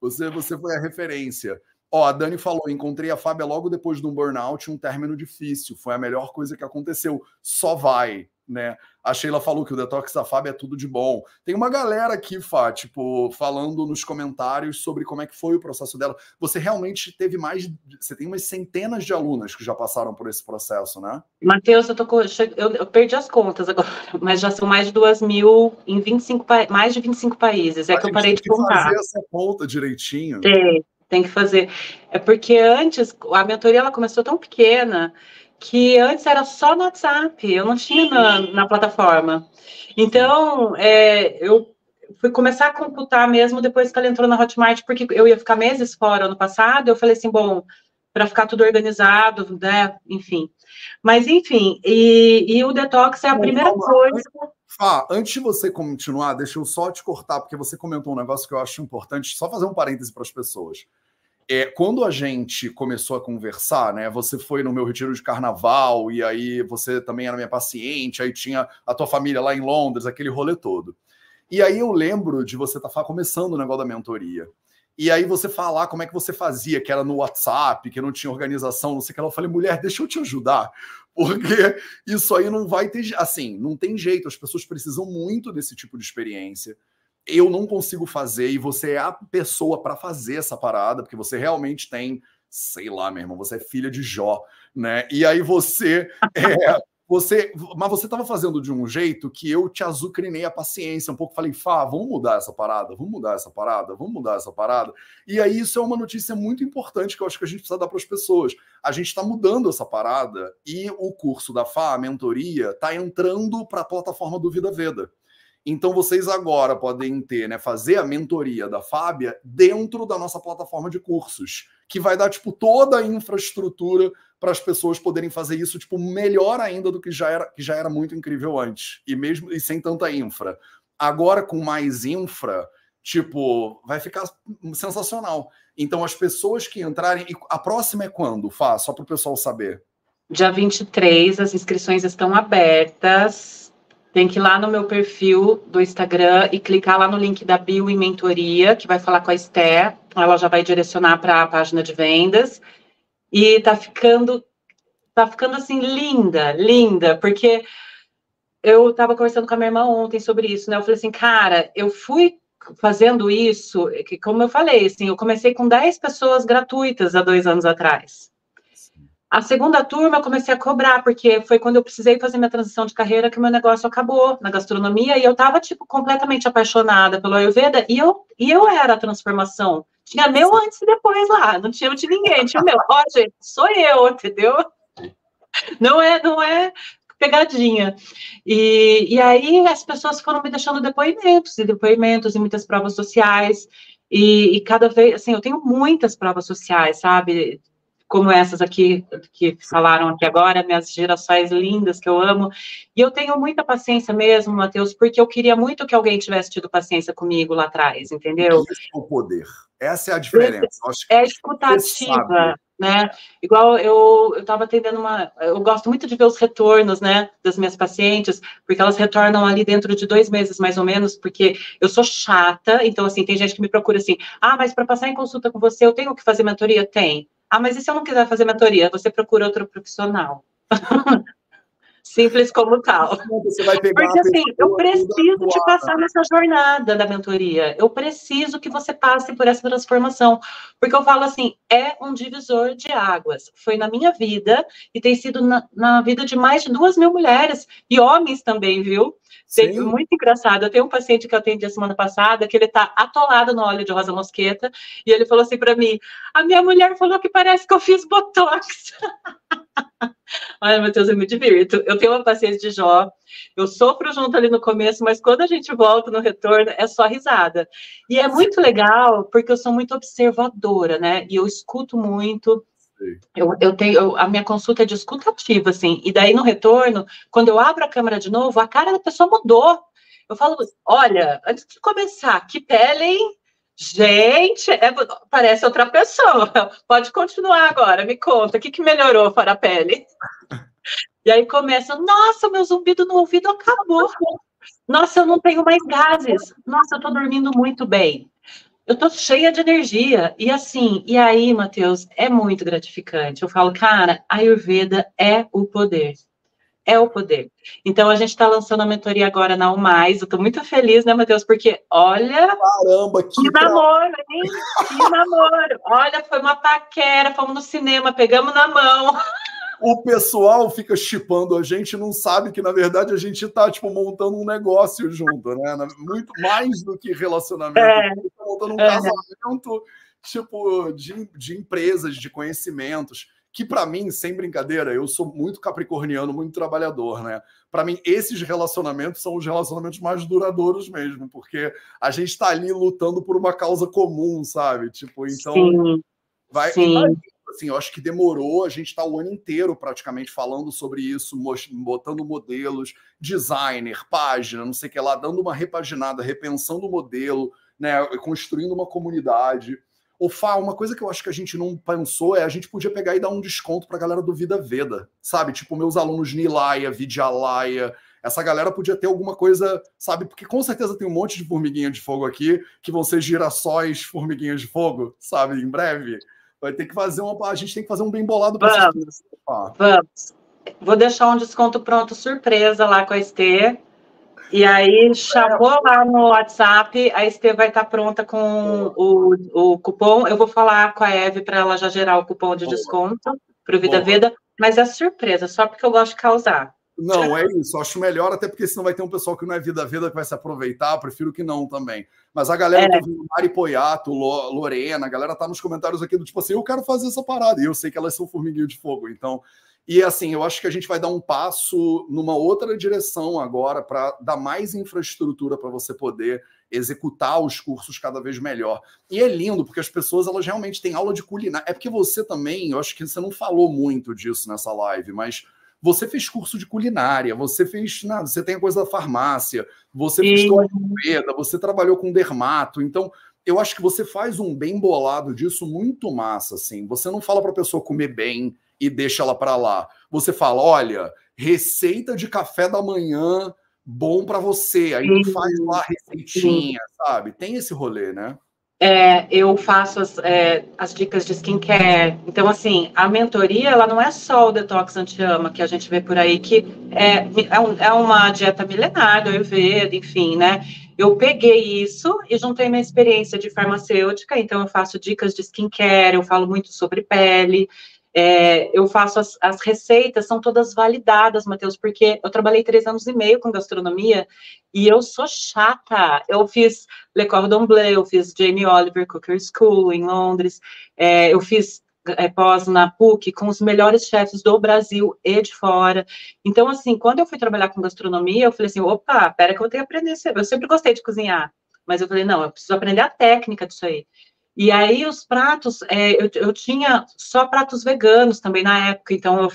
Você, você foi a referência. Ó, a Dani falou: encontrei a Fábia logo depois de um burnout, um término difícil. Foi a melhor coisa que aconteceu. Só vai, né? A Sheila falou que o detox da Fábia é tudo de bom. Tem uma galera aqui, Fá, tipo, falando nos comentários sobre como é que foi o processo dela. Você realmente teve mais. Você tem umas centenas de alunas que já passaram por esse processo, né? Matheus, eu, tô com... eu, eu perdi as contas agora, mas já são mais de duas mil em 25 pa... mais de 25 países. É a que eu parei de contar. fazer essa conta direitinho. Tem tem que fazer. É porque antes, a mentoria ela começou tão pequena que antes era só no WhatsApp, eu não tinha na, na plataforma. Então, é, eu fui começar a computar mesmo depois que ela entrou na Hotmart, porque eu ia ficar meses fora ano passado, eu falei assim, bom, para ficar tudo organizado, né, enfim. Mas, enfim, e, e o detox é a bom, primeira coisa... Fá, antes de você continuar, deixa eu só te cortar, porque você comentou um negócio que eu acho importante, só fazer um parêntese para as pessoas. É, quando a gente começou a conversar, né? Você foi no meu retiro de carnaval, e aí você também era minha paciente, aí tinha a tua família lá em Londres, aquele rolê todo. E aí eu lembro de você estar tá começando o negócio da mentoria. E aí você falar como é que você fazia, que era no WhatsApp, que não tinha organização, não sei o que. Eu falei, mulher, deixa eu te ajudar, porque isso aí não vai ter. Assim, não tem jeito, as pessoas precisam muito desse tipo de experiência eu não consigo fazer e você é a pessoa para fazer essa parada, porque você realmente tem, sei lá, meu irmão, você é filha de Jó, né? E aí você é, você, mas você estava fazendo de um jeito que eu te azucrinei a paciência, um pouco falei, Fá, vamos mudar essa parada, vamos mudar essa parada, vamos mudar essa parada. E aí isso é uma notícia muito importante que eu acho que a gente precisa dar para as pessoas. A gente está mudando essa parada e o curso da Fá, a mentoria, está entrando para a plataforma do Vida Veda. Então vocês agora podem ter, né, fazer a mentoria da Fábia dentro da nossa plataforma de cursos, que vai dar tipo toda a infraestrutura para as pessoas poderem fazer isso tipo melhor ainda do que já era, que já era muito incrível antes, e mesmo e sem tanta infra. Agora com mais infra, tipo, vai ficar sensacional. Então as pessoas que entrarem, a próxima é quando? Fá, só para o pessoal saber. Dia 23, as inscrições estão abertas tem que ir lá no meu perfil do Instagram e clicar lá no link da bio em mentoria, que vai falar com a Esther. Ela já vai direcionar para a página de vendas. E tá ficando, tá ficando assim linda, linda, porque eu estava conversando com a minha irmã ontem sobre isso, né? Eu falei assim, cara, eu fui fazendo isso, que, como eu falei, assim, eu comecei com 10 pessoas gratuitas há dois anos atrás. A segunda turma eu comecei a cobrar, porque foi quando eu precisei fazer minha transição de carreira que meu negócio acabou na gastronomia e eu estava tipo, completamente apaixonada pelo Ayurveda e eu, e eu era a transformação. Tinha meu antes e depois lá, não tinha de ninguém, tinha meu. Ó, gente, sou eu, entendeu? Não é, não é pegadinha. E, e aí as pessoas foram me deixando depoimentos e depoimentos e muitas provas sociais. E, e, cada vez, assim, eu tenho muitas provas sociais, sabe? Como essas aqui que falaram aqui agora, minhas gerações lindas que eu amo. E eu tenho muita paciência mesmo, Matheus, porque eu queria muito que alguém tivesse tido paciência comigo lá atrás, entendeu? Esse é o poder. Essa é a diferença. é escutativa, né? Igual eu estava atendendo uma. Eu gosto muito de ver os retornos, né, das minhas pacientes, porque elas retornam ali dentro de dois meses, mais ou menos, porque eu sou chata, então, assim, tem gente que me procura assim, ah, mas para passar em consulta com você, eu tenho que fazer mentoria? Tem. Ah, mas e se eu não quiser fazer mentoria? Você procura outro profissional. Simples como tal. Você vai pegar Porque assim, eu preciso te passar nessa jornada da mentoria. Eu preciso que você passe por essa transformação. Porque eu falo assim, é um divisor de águas. Foi na minha vida e tem sido na, na vida de mais de duas mil mulheres e homens também, viu? Tem, muito engraçado. Eu tenho um paciente que eu atendi a semana passada que ele está atolado no óleo de rosa mosqueta e ele falou assim para mim: a minha mulher falou que parece que eu fiz botox. Ai, meu Deus, eu me divirto. Eu tenho uma paciente de Jó, eu sofro junto ali no começo, mas quando a gente volta no retorno, é só risada. E é muito legal, porque eu sou muito observadora, né? E eu escuto muito, eu, eu tenho eu, a minha consulta é de escutativa, assim, e daí no retorno, quando eu abro a câmera de novo, a cara da pessoa mudou. Eu falo, olha, antes de começar, que pele, hein? Gente, é, parece outra pessoa. Pode continuar agora, me conta, o que, que melhorou para a pele? E aí começa, nossa, meu zumbido no ouvido acabou. Nossa, eu não tenho mais gases. Nossa, eu estou dormindo muito bem eu tô cheia de energia. E assim, e aí, Matheus, é muito gratificante. Eu falo, cara, a Ayurveda é o poder. É o poder. Então, a gente está lançando a mentoria agora na UMais. Eu estou muito feliz, né, Matheus? Porque, olha. Caramba, que, que namoro, hein? Que namoro. Olha, foi uma paquera, fomos no cinema, pegamos na mão o pessoal fica chipando a gente não sabe que, na verdade, a gente está tipo, montando um negócio junto, né? Muito mais do que relacionamento. É. Tá montando um é. casamento tipo, de, de empresas, de conhecimentos que para mim, sem brincadeira, eu sou muito capricorniano, muito trabalhador, né? Para mim, esses relacionamentos são os relacionamentos mais duradouros mesmo, porque a gente está ali lutando por uma causa comum, sabe? Tipo, então Sim. vai. Sim assim, eu acho que demorou, a gente está o ano inteiro praticamente falando sobre isso, botando modelos, designer, página, não sei o que lá, dando uma repaginada, repensando o modelo, né, construindo uma comunidade. O Fá, uma coisa que eu acho que a gente não pensou é a gente podia pegar e dar um desconto para a galera do Vida Veda, sabe? Tipo, meus alunos Nilaya, Vidyalaya, essa galera podia ter alguma coisa, sabe? Porque com certeza tem um monte de formiguinha de fogo aqui que vão ser girassóis formiguinhas de fogo, sabe? Em breve. Vai ter que fazer uma. A gente tem que fazer um bem bolado para Vamos. Vamos. Vou deixar um desconto pronto surpresa lá com a Estê. E aí, chamou lá no WhatsApp, a Estê vai estar pronta com o, o cupom. Eu vou falar com a Eve para ela já gerar o cupom de desconto para o Vida Boa. Vida, mas é surpresa, só porque eu gosto de causar. Não, é isso. Acho melhor, até porque senão vai ter um pessoal que não é vida vida que vai se aproveitar. Prefiro que não também. Mas a galera é. do Mari Poiato, Lorena, a galera tá nos comentários aqui do tipo assim: eu quero fazer essa parada. E eu sei que elas são formiguinho de fogo. Então, e assim, eu acho que a gente vai dar um passo numa outra direção agora para dar mais infraestrutura para você poder executar os cursos cada vez melhor. E é lindo, porque as pessoas elas realmente têm aula de culinária. É porque você também, eu acho que você não falou muito disso nessa live, mas você fez curso de culinária, você fez, nada, você tem a coisa da farmácia, você Sim. fez Ayurveda, você trabalhou com dermato, então eu acho que você faz um bem bolado disso muito massa, assim. Você não fala para a pessoa comer bem e deixa ela para lá. Você fala, olha, receita de café da manhã bom para você. Aí faz lá a receitinha, sabe? Tem esse rolê, né? é, eu faço as, é, as, dicas de skincare. Então, assim, a mentoria, ela não é só o detox anti-ama que a gente vê por aí, que é, é, um, é uma dieta milenar do Ayurveda, enfim, né? eu peguei isso e juntei minha experiência de farmacêutica, então eu faço dicas de skincare, eu falo muito sobre pele, é, eu faço as, as, receitas, são todas validadas, Matheus, porque eu trabalhei três anos e meio com gastronomia e eu sou chata. Eu fiz Le Cordon Bleu, eu fiz Jamie Oliver Cooker School em Londres, é, eu fiz é, pós na PUC com os melhores chefes do Brasil e de fora. Então, assim, quando eu fui trabalhar com gastronomia, eu falei assim: opa, pera que eu tenho que aprender. Eu sempre gostei de cozinhar, mas eu falei: não, eu preciso aprender a técnica disso aí. E aí os pratos, é, eu, eu tinha só pratos veganos também na época, então eu,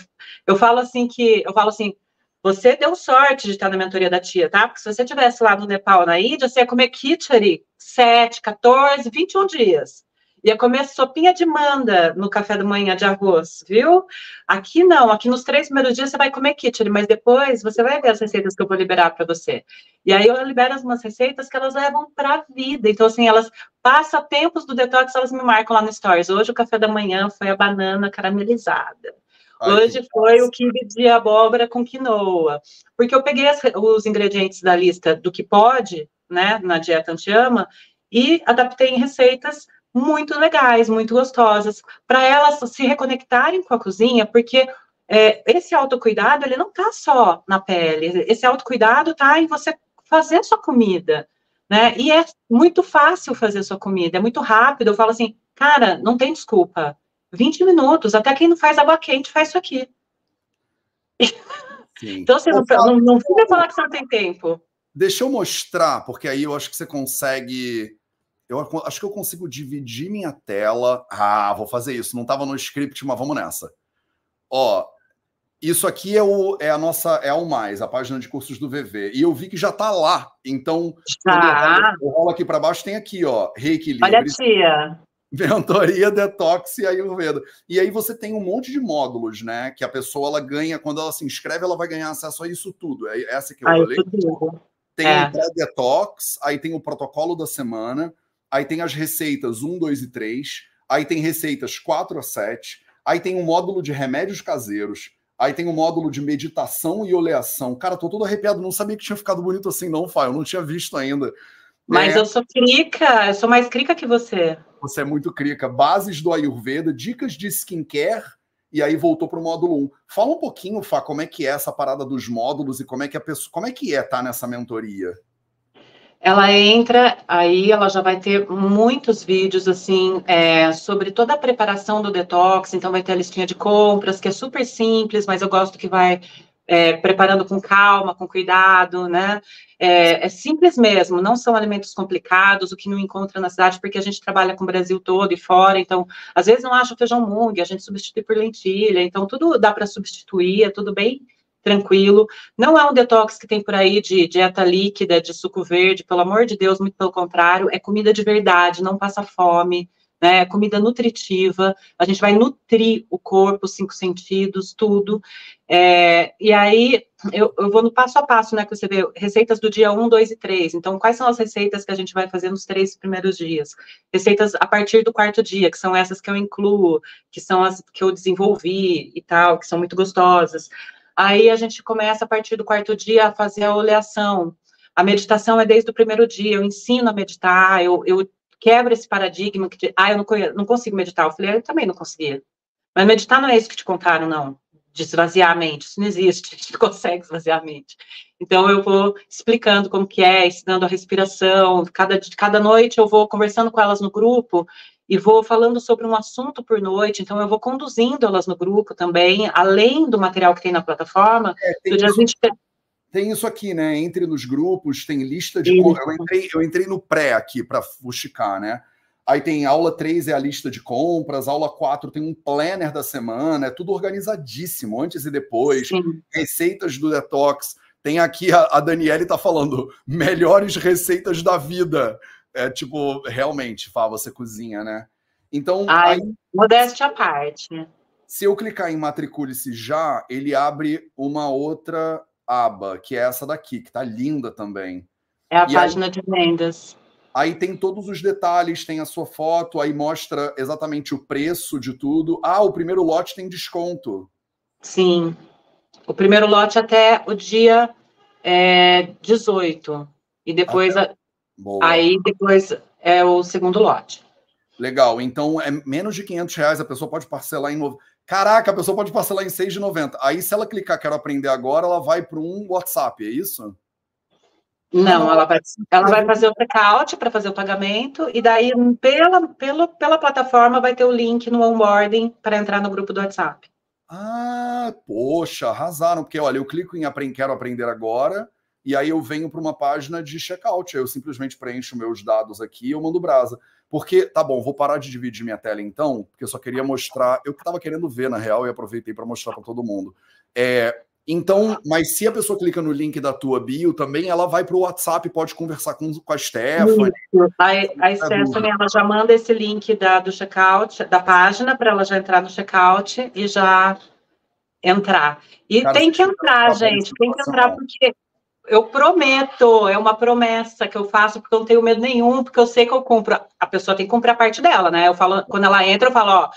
eu falo assim que, eu falo assim, você deu sorte de estar na mentoria da tia, tá? Porque se você tivesse lá no Nepal, na Índia, você ia comer khichdi 7, 14, 21 dias ia comer sopinha de manda no café da manhã de arroz, viu? Aqui não, aqui nos três primeiros dias você vai comer kitchen, mas depois você vai ver as receitas que eu vou liberar para você. E aí eu libero umas receitas que elas levam para a vida. Então, assim, elas passam tempos do detox, elas me marcam lá no Stories. Hoje o café da manhã foi a banana caramelizada. Ai, Hoje foi o quibe de abóbora com quinoa. Porque eu peguei as, os ingredientes da lista do que pode, né, na dieta antiama, e adaptei em receitas muito legais, muito gostosas, para elas se reconectarem com a cozinha, porque é, esse autocuidado, ele não está só na pele, esse autocuidado está em você fazer a sua comida, né? E é muito fácil fazer a sua comida, é muito rápido. Eu falo assim, cara, não tem desculpa. 20 minutos, até quem não faz água quente faz isso aqui. Sim. Então, você não, não, não fica falar que você não tem tempo. Deixa eu mostrar, porque aí eu acho que você consegue eu acho que eu consigo dividir minha tela. Ah, vou fazer isso. Não estava no script, mas vamos nessa. Ó, isso aqui é, o, é a nossa, é o mais, a página de cursos do VV. E eu vi que já está lá. Então, tá. eu, rolo aqui para baixo, tem aqui, ó, reequilíbrio. Olha a tia. Mentoria, detox e Ayurveda. E aí você tem um monte de módulos, né? Que a pessoa ela ganha, quando ela se inscreve, ela vai ganhar acesso a isso tudo. É essa que eu falei. Tem é. o detox aí tem o protocolo da semana, aí tem as receitas 1, 2 e 3, aí tem receitas 4 a 7, aí tem um módulo de remédios caseiros, aí tem um módulo de meditação e oleação. Cara, tô todo arrepiado, não sabia que tinha ficado bonito assim, não, Fábio, eu não tinha visto ainda. Mas é... eu sou crica, eu sou mais crica que você. Você é muito crica. Bases do Ayurveda, dicas de skincare, e aí voltou para o módulo 1. Fala um pouquinho, Fá, como é que é essa parada dos módulos e como é que a pessoa, como é que é estar tá nessa mentoria? Ela entra, aí ela já vai ter muitos vídeos, assim, é, sobre toda a preparação do detox, então vai ter a listinha de compras, que é super simples, mas eu gosto que vai é, preparando com calma, com cuidado, né? É, é, simples mesmo, não são alimentos complicados, o que não encontra na cidade, porque a gente trabalha com o Brasil todo e fora, então, às vezes não acha feijão mung, a gente substitui por lentilha, então tudo dá para substituir, é tudo bem tranquilo. Não é um detox que tem por aí de dieta líquida, de suco verde, pelo amor de Deus, muito pelo contrário, é comida de verdade, não passa fome, né? É comida nutritiva, a gente vai nutrir o corpo, os cinco sentidos, tudo. É, e aí eu, eu, vou no passo a passo, né? Que você vê receitas do dia 1, 2 e 3. Então, quais são as receitas que a gente vai fazer nos três primeiros dias? Receitas a partir do quarto dia, que são essas que eu incluo, que são as que eu desenvolvi e tal, que são muito gostosas. Aí a gente começa a partir do quarto dia a fazer a oleação. A meditação é desde o primeiro dia, eu ensino a meditar, eu, eu quebro esse paradigma que, ah, eu não, não consigo meditar. Eu falei, ah, eu também não conseguia. Mas meditar não é isso que te contaram, não. De esvaziar a mente, isso não existe, a gente consegue esvaziar a mente. Então, eu vou explicando como que é, ensinando a respiração, cada, cada noite eu vou conversando com elas no grupo, e vou falando sobre um assunto por noite, então eu vou conduzindo elas no grupo também, além do material que tem na plataforma. É, tem, isso, 20... tem, isso, aqui, né? Entre nos grupos, tem lista de. Eu entrei, eu entrei no pré aqui para fuxicar, né? Aí tem aula 3 é a lista de compras, aula 4 tem um planner da semana, é tudo organizadíssimo, antes e depois, Sim. receitas do detox. Tem aqui a, a Daniele tá falando melhores receitas da vida é tipo, realmente, Fá, você cozinha, né? Então. Ai, aí, modéstia à parte. Se eu clicar em matricule-se já, ele abre uma outra aba, que é essa daqui, que tá linda também. É a e página aí, de vendas. Aí tem todos os detalhes, tem a sua foto, aí mostra exatamente o preço de tudo. Ah, o primeiro lote tem desconto. Sim. O primeiro lote até o dia é, 18. E depois até Boa. Aí depois é o segundo lote. Legal. Então é menos de 500 reais. A pessoa pode parcelar em novo. Caraca, a pessoa pode parcelar em 6,90. Aí, se ela clicar Quero Aprender Agora, ela vai para um WhatsApp, é isso? Não, ela vai, ela vai fazer o checkout para fazer o pagamento, e daí, pela, pela, pela plataforma, vai ter o link no onboarding para entrar no grupo do WhatsApp. Ah, poxa, arrasaram, porque olha, eu clico em quero aprender agora, e aí eu venho para uma página de checkout. Eu simplesmente preencho meus dados aqui e eu mando brasa. Porque, tá bom, vou parar de dividir minha tela então, porque eu só queria mostrar, eu estava querendo ver na real e aproveitei para mostrar para todo mundo. É, então, mas se a pessoa clica no link da tua bio também, ela vai para o WhatsApp, pode conversar com, com a Stephanie. A, a Stephanie, ela já manda esse link da, do checkout, da página, para ela já entrar no checkout e já entrar. E Cara, tem que entrar, gente, tem que entrar porque eu prometo, é uma promessa que eu faço, porque eu não tenho medo nenhum, porque eu sei que eu compro. A pessoa tem que comprar a parte dela, né? Eu falo, quando ela entra, eu falo, ó,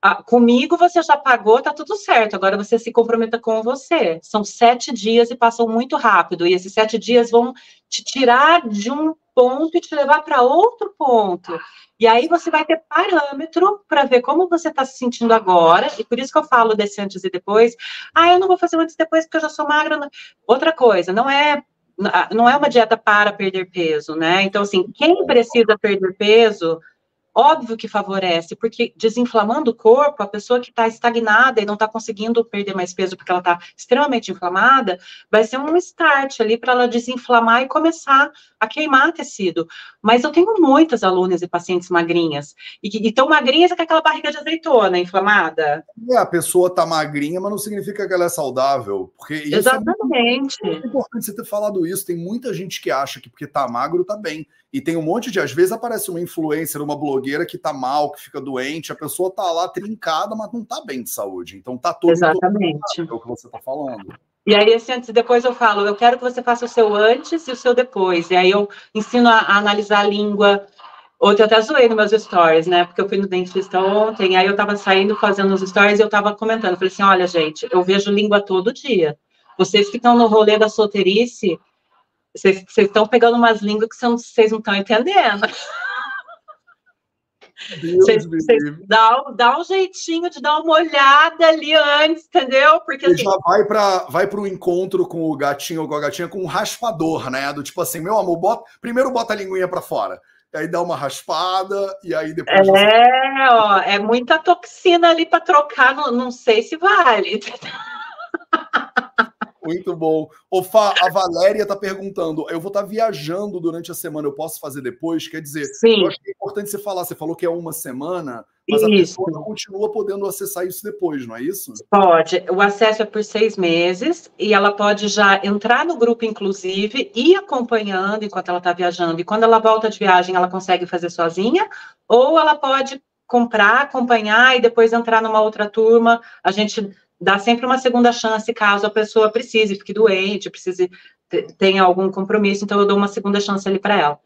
a, comigo você já pagou, tá tudo certo. Agora você se comprometa com você. São sete dias e passam muito rápido. E esses sete dias vão te tirar de um ponto e te levar para outro ponto. E aí você vai ter parâmetro para ver como você está se sentindo agora, e por isso que eu falo desse antes e depois. Ah, eu não vou fazer antes e depois porque eu já sou magra. Outra coisa, não é não é uma dieta para perder peso, né? Então, assim, quem precisa perder peso Óbvio que favorece, porque desinflamando o corpo, a pessoa que está estagnada e não está conseguindo perder mais peso porque ela está extremamente inflamada, vai ser um start ali para ela desinflamar e começar a queimar tecido. Mas eu tenho muitas alunas e pacientes magrinhas, e estão magrinhas com aquela barriga de azeitona inflamada. É, a pessoa está magrinha, mas não significa que ela é saudável. Porque isso Exatamente. É muito importante você ter falado isso. Tem muita gente que acha que porque está magro, está bem. E tem um monte de, às vezes aparece uma influencer, uma blogueira que tá mal, que fica doente, a pessoa tá lá trincada, mas não tá bem de saúde. Então tá todo Exatamente. É o que você tá falando. E aí, esse antes e depois eu falo, eu quero que você faça o seu antes e o seu depois. E aí eu ensino a, a analisar a língua. Ontem eu até zoei nos meus stories, né? Porque eu fui no dentista ontem, aí eu tava saindo fazendo os stories e eu tava comentando. Falei assim: olha, gente, eu vejo língua todo dia. Vocês que estão no rolê da solteirice, vocês estão pegando umas línguas que vocês não estão entendendo. Dá, dá um jeitinho de dar uma olhada ali antes, entendeu? Porque assim, já vai para vai o encontro com o gatinho ou com a gatinha com um raspador, né? Do tipo assim, meu amor, bota, primeiro bota a linguinha para fora. Aí dá uma raspada e aí depois. É, ó, é muita toxina ali para trocar, não, não sei se vale. Muito bom. Fá, a Valéria está perguntando: eu vou estar tá viajando durante a semana, eu posso fazer depois? Quer dizer, Sim. eu acho que é importante você falar. Você falou que é uma semana, mas isso. a pessoa continua podendo acessar isso depois, não é isso? Pode. O acesso é por seis meses e ela pode já entrar no grupo, inclusive, e acompanhando enquanto ela está viajando. E quando ela volta de viagem, ela consegue fazer sozinha, ou ela pode comprar, acompanhar e depois entrar numa outra turma. A gente dá sempre uma segunda chance caso a pessoa precise, fique doente, precise tenha algum compromisso, então eu dou uma segunda chance ali para ela.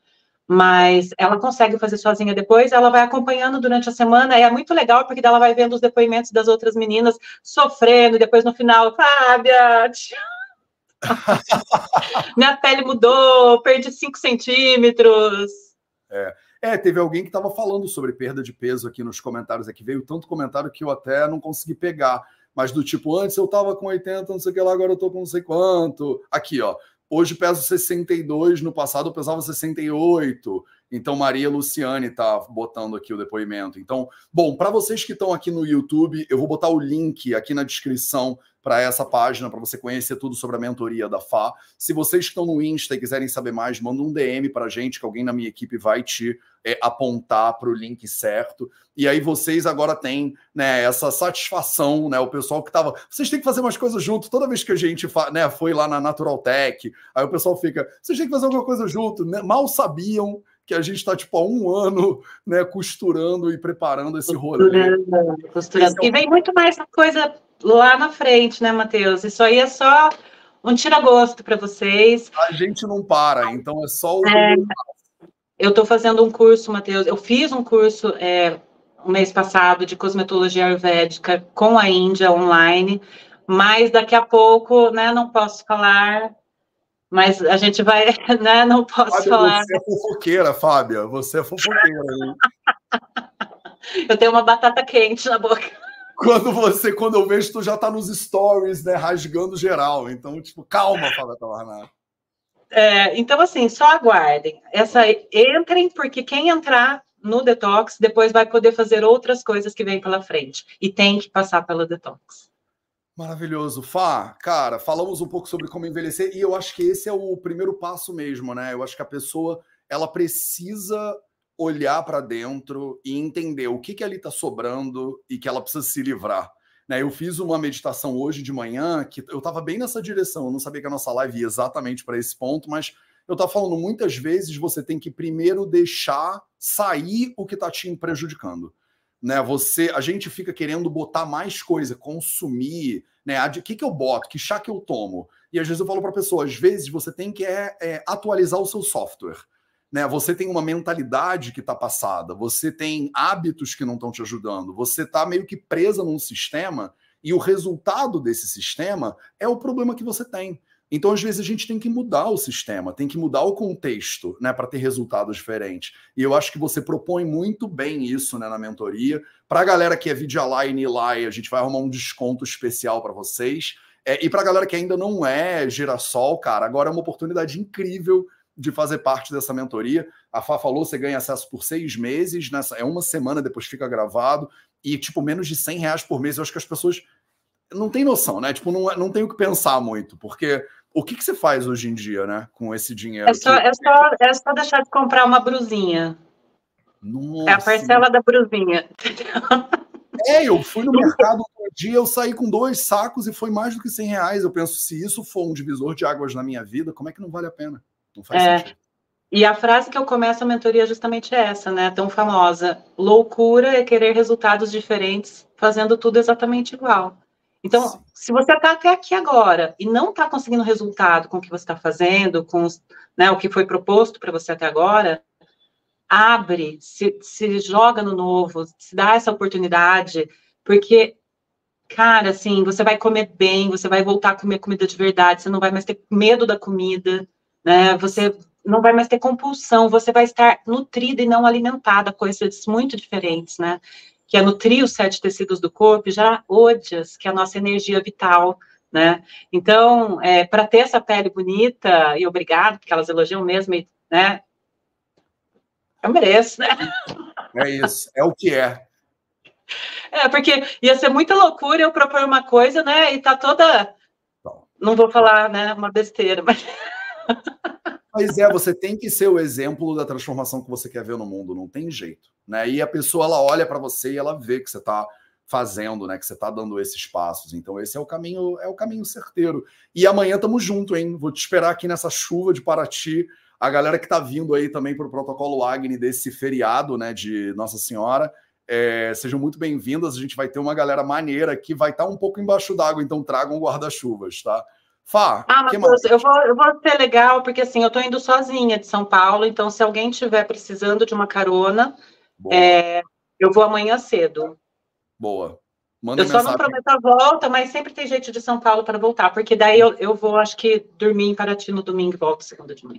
Mas ela consegue fazer sozinha depois, ela vai acompanhando durante a semana, é muito legal, porque ela vai vendo os depoimentos das outras meninas sofrendo, e depois no final, Fábia, minha pele mudou, perdi 5 centímetros. É. É, teve alguém que estava falando sobre perda de peso aqui nos comentários. Aqui veio tanto comentário que eu até não consegui pegar mas do tipo, antes eu tava com 80, não sei o que lá, agora eu tô com não sei quanto. Aqui, ó. Hoje peso 62, no passado eu pesava 68. Então, Maria Luciane está botando aqui o depoimento. Então, bom, para vocês que estão aqui no YouTube, eu vou botar o link aqui na descrição para essa página, para você conhecer tudo sobre a mentoria da FA. Se vocês estão no Insta e quiserem saber mais, manda um DM para a gente, que alguém na minha equipe vai te é, apontar para o link certo. E aí vocês agora têm né, essa satisfação, né? O pessoal que estava. Vocês têm que fazer umas coisas junto. Toda vez que a gente né, foi lá na Natural Tech, aí o pessoal fica. Vocês têm que fazer alguma coisa junto. Né? Mal sabiam que a gente está tipo há um ano né, costurando e preparando esse rolê. Costurando, costurando. É e vem muito mais coisa lá na frente, né, Matheus? Isso aí é só um tira-gosto para vocês. A gente não para, então é só o. É, eu estou fazendo um curso, Matheus. Eu fiz um curso é, um mês passado de cosmetologia ayurvédica com a Índia online, mas daqui a pouco, né, não posso falar Mas a gente vai, né? Não posso Fábio, falar. Você é fofoqueira, Fábia. Você é fofoqueira. eu tenho uma batata quente na boca. Quando você, quando eu vejo, tu já tá nos stories, né? Rasgando geral. Então, tipo, calma, Fábia Tavarnar. É, então, assim, só aguardem. Essa, entrem, porque quem entrar no detox depois vai poder fazer outras coisas que vem pela frente. E tem que passar pelo detox. Maravilhoso. Fá, cara, falamos um pouco sobre como envelhecer e eu acho que esse é o primeiro passo mesmo, né? Eu acho que a pessoa ela precisa olhar para dentro e entender o que, que ali está sobrando e que ela precisa se livrar. Né, eu fiz uma meditação hoje de manhã que eu estava bem nessa direção. Eu não sabia que a nossa live ia exatamente para esse ponto, mas eu estava falando muitas vezes você tem que primeiro deixar sair o que está te prejudicando. Né, você, a gente fica querendo botar mais coisa, consumir, né? O que, que eu boto, que chá que eu tomo. E às vezes eu falo para a pessoa, às vezes você tem que é, é, atualizar o seu software. Né? Você tem uma mentalidade que está passada, você tem hábitos que não estão te ajudando, você está meio que presa num sistema e o resultado desse sistema é o problema que você tem. Então, às vezes, a gente tem que mudar o sistema, tem que mudar o contexto, né, para ter resultados diferentes. E eu acho que você propõe muito bem isso, né, na mentoria. Para a galera que é Vidialine e Lai, a gente vai arrumar um desconto especial para vocês. É, e para a galera que ainda não é Girassol, cara, agora é uma oportunidade incrível de fazer parte dessa mentoria. A Fá falou, você ganha acesso por seis meses, nessa, é uma semana, depois fica gravado, e, tipo, menos de 100 reais por mês. Eu acho que as pessoas não têm noção, né? Tipo, não, não tem o que pensar muito, porque o que, que você faz hoje em dia, né, com esse dinheiro? É só, que... é só, é só deixar de comprar uma brusinha. Nossa. É a parcela da brusinha. É, eu fui no mercado um dia, eu saí com dois sacos e foi mais do que 100 reais. Eu penso, se isso for um divisor de águas na minha vida, como é que não vale a pena? Não faz é. sentido. E a frase que eu começo a mentoria é justamente essa, né? Tão famosa. Loucura é querer resultados diferentes fazendo tudo exatamente igual. Então, Sim. se você está até aqui agora e não está conseguindo resultado com o que você está fazendo, com né, o que foi proposto para você até agora, abre, se, se joga no novo, se dá essa oportunidade, porque, cara, assim, você vai comer bem, você vai voltar a comer comida de verdade, você não vai mais ter medo da comida, né? Você não vai mais ter compulsão, você vai estar nutrida e não alimentada, coisas muito diferentes, né? Que é nutrir os sete tecidos do corpo, já odias, que é a nossa energia vital, né? Então, é, para ter essa pele bonita, e obrigado, porque elas elogiam mesmo, né? Eu mereço, né? É isso, é o que é. É, porque ia ser muita loucura eu propor uma coisa, né? E tá toda. Não vou falar, né? Uma besteira, mas. Mas é, você tem que ser o exemplo da transformação que você quer ver no mundo, não tem jeito, né? E a pessoa ela olha para você e ela vê que você está fazendo, né? Que você está dando esses passos. Então esse é o caminho, é o caminho certeiro. E amanhã estamos junto, hein? Vou te esperar aqui nessa chuva de Paraty. A galera que está vindo aí também para o protocolo Agni desse feriado, né? De Nossa Senhora. É, sejam muito bem-vindas. A gente vai ter uma galera maneira que vai estar tá um pouco embaixo d'água, então tragam guarda-chuvas, tá? Fá, ah, Matheus, eu vou, eu vou ser legal, porque assim, eu tô indo sozinha de São Paulo, então se alguém estiver precisando de uma carona, é, eu vou amanhã cedo. Boa. Manda eu só mensagem. não prometo a volta, mas sempre tem jeito de São Paulo para voltar, porque daí eu, eu vou, acho que, dormir em Paraty no domingo e volto segunda de manhã.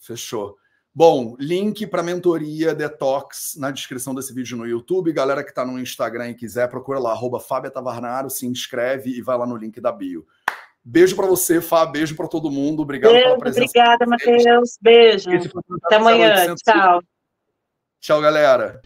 Fechou. Bom, link para mentoria Detox na descrição desse vídeo no YouTube. Galera que está no Instagram e quiser, procura lá, arroba Fábia Tavarnaro, se inscreve e vai lá no link da bio. Beijo para você, Fá. Beijo para todo mundo. Obrigado Beijo, pela presença. Obrigada, Matheus. Beijo. Até amanhã. Tchau. Tchau, galera.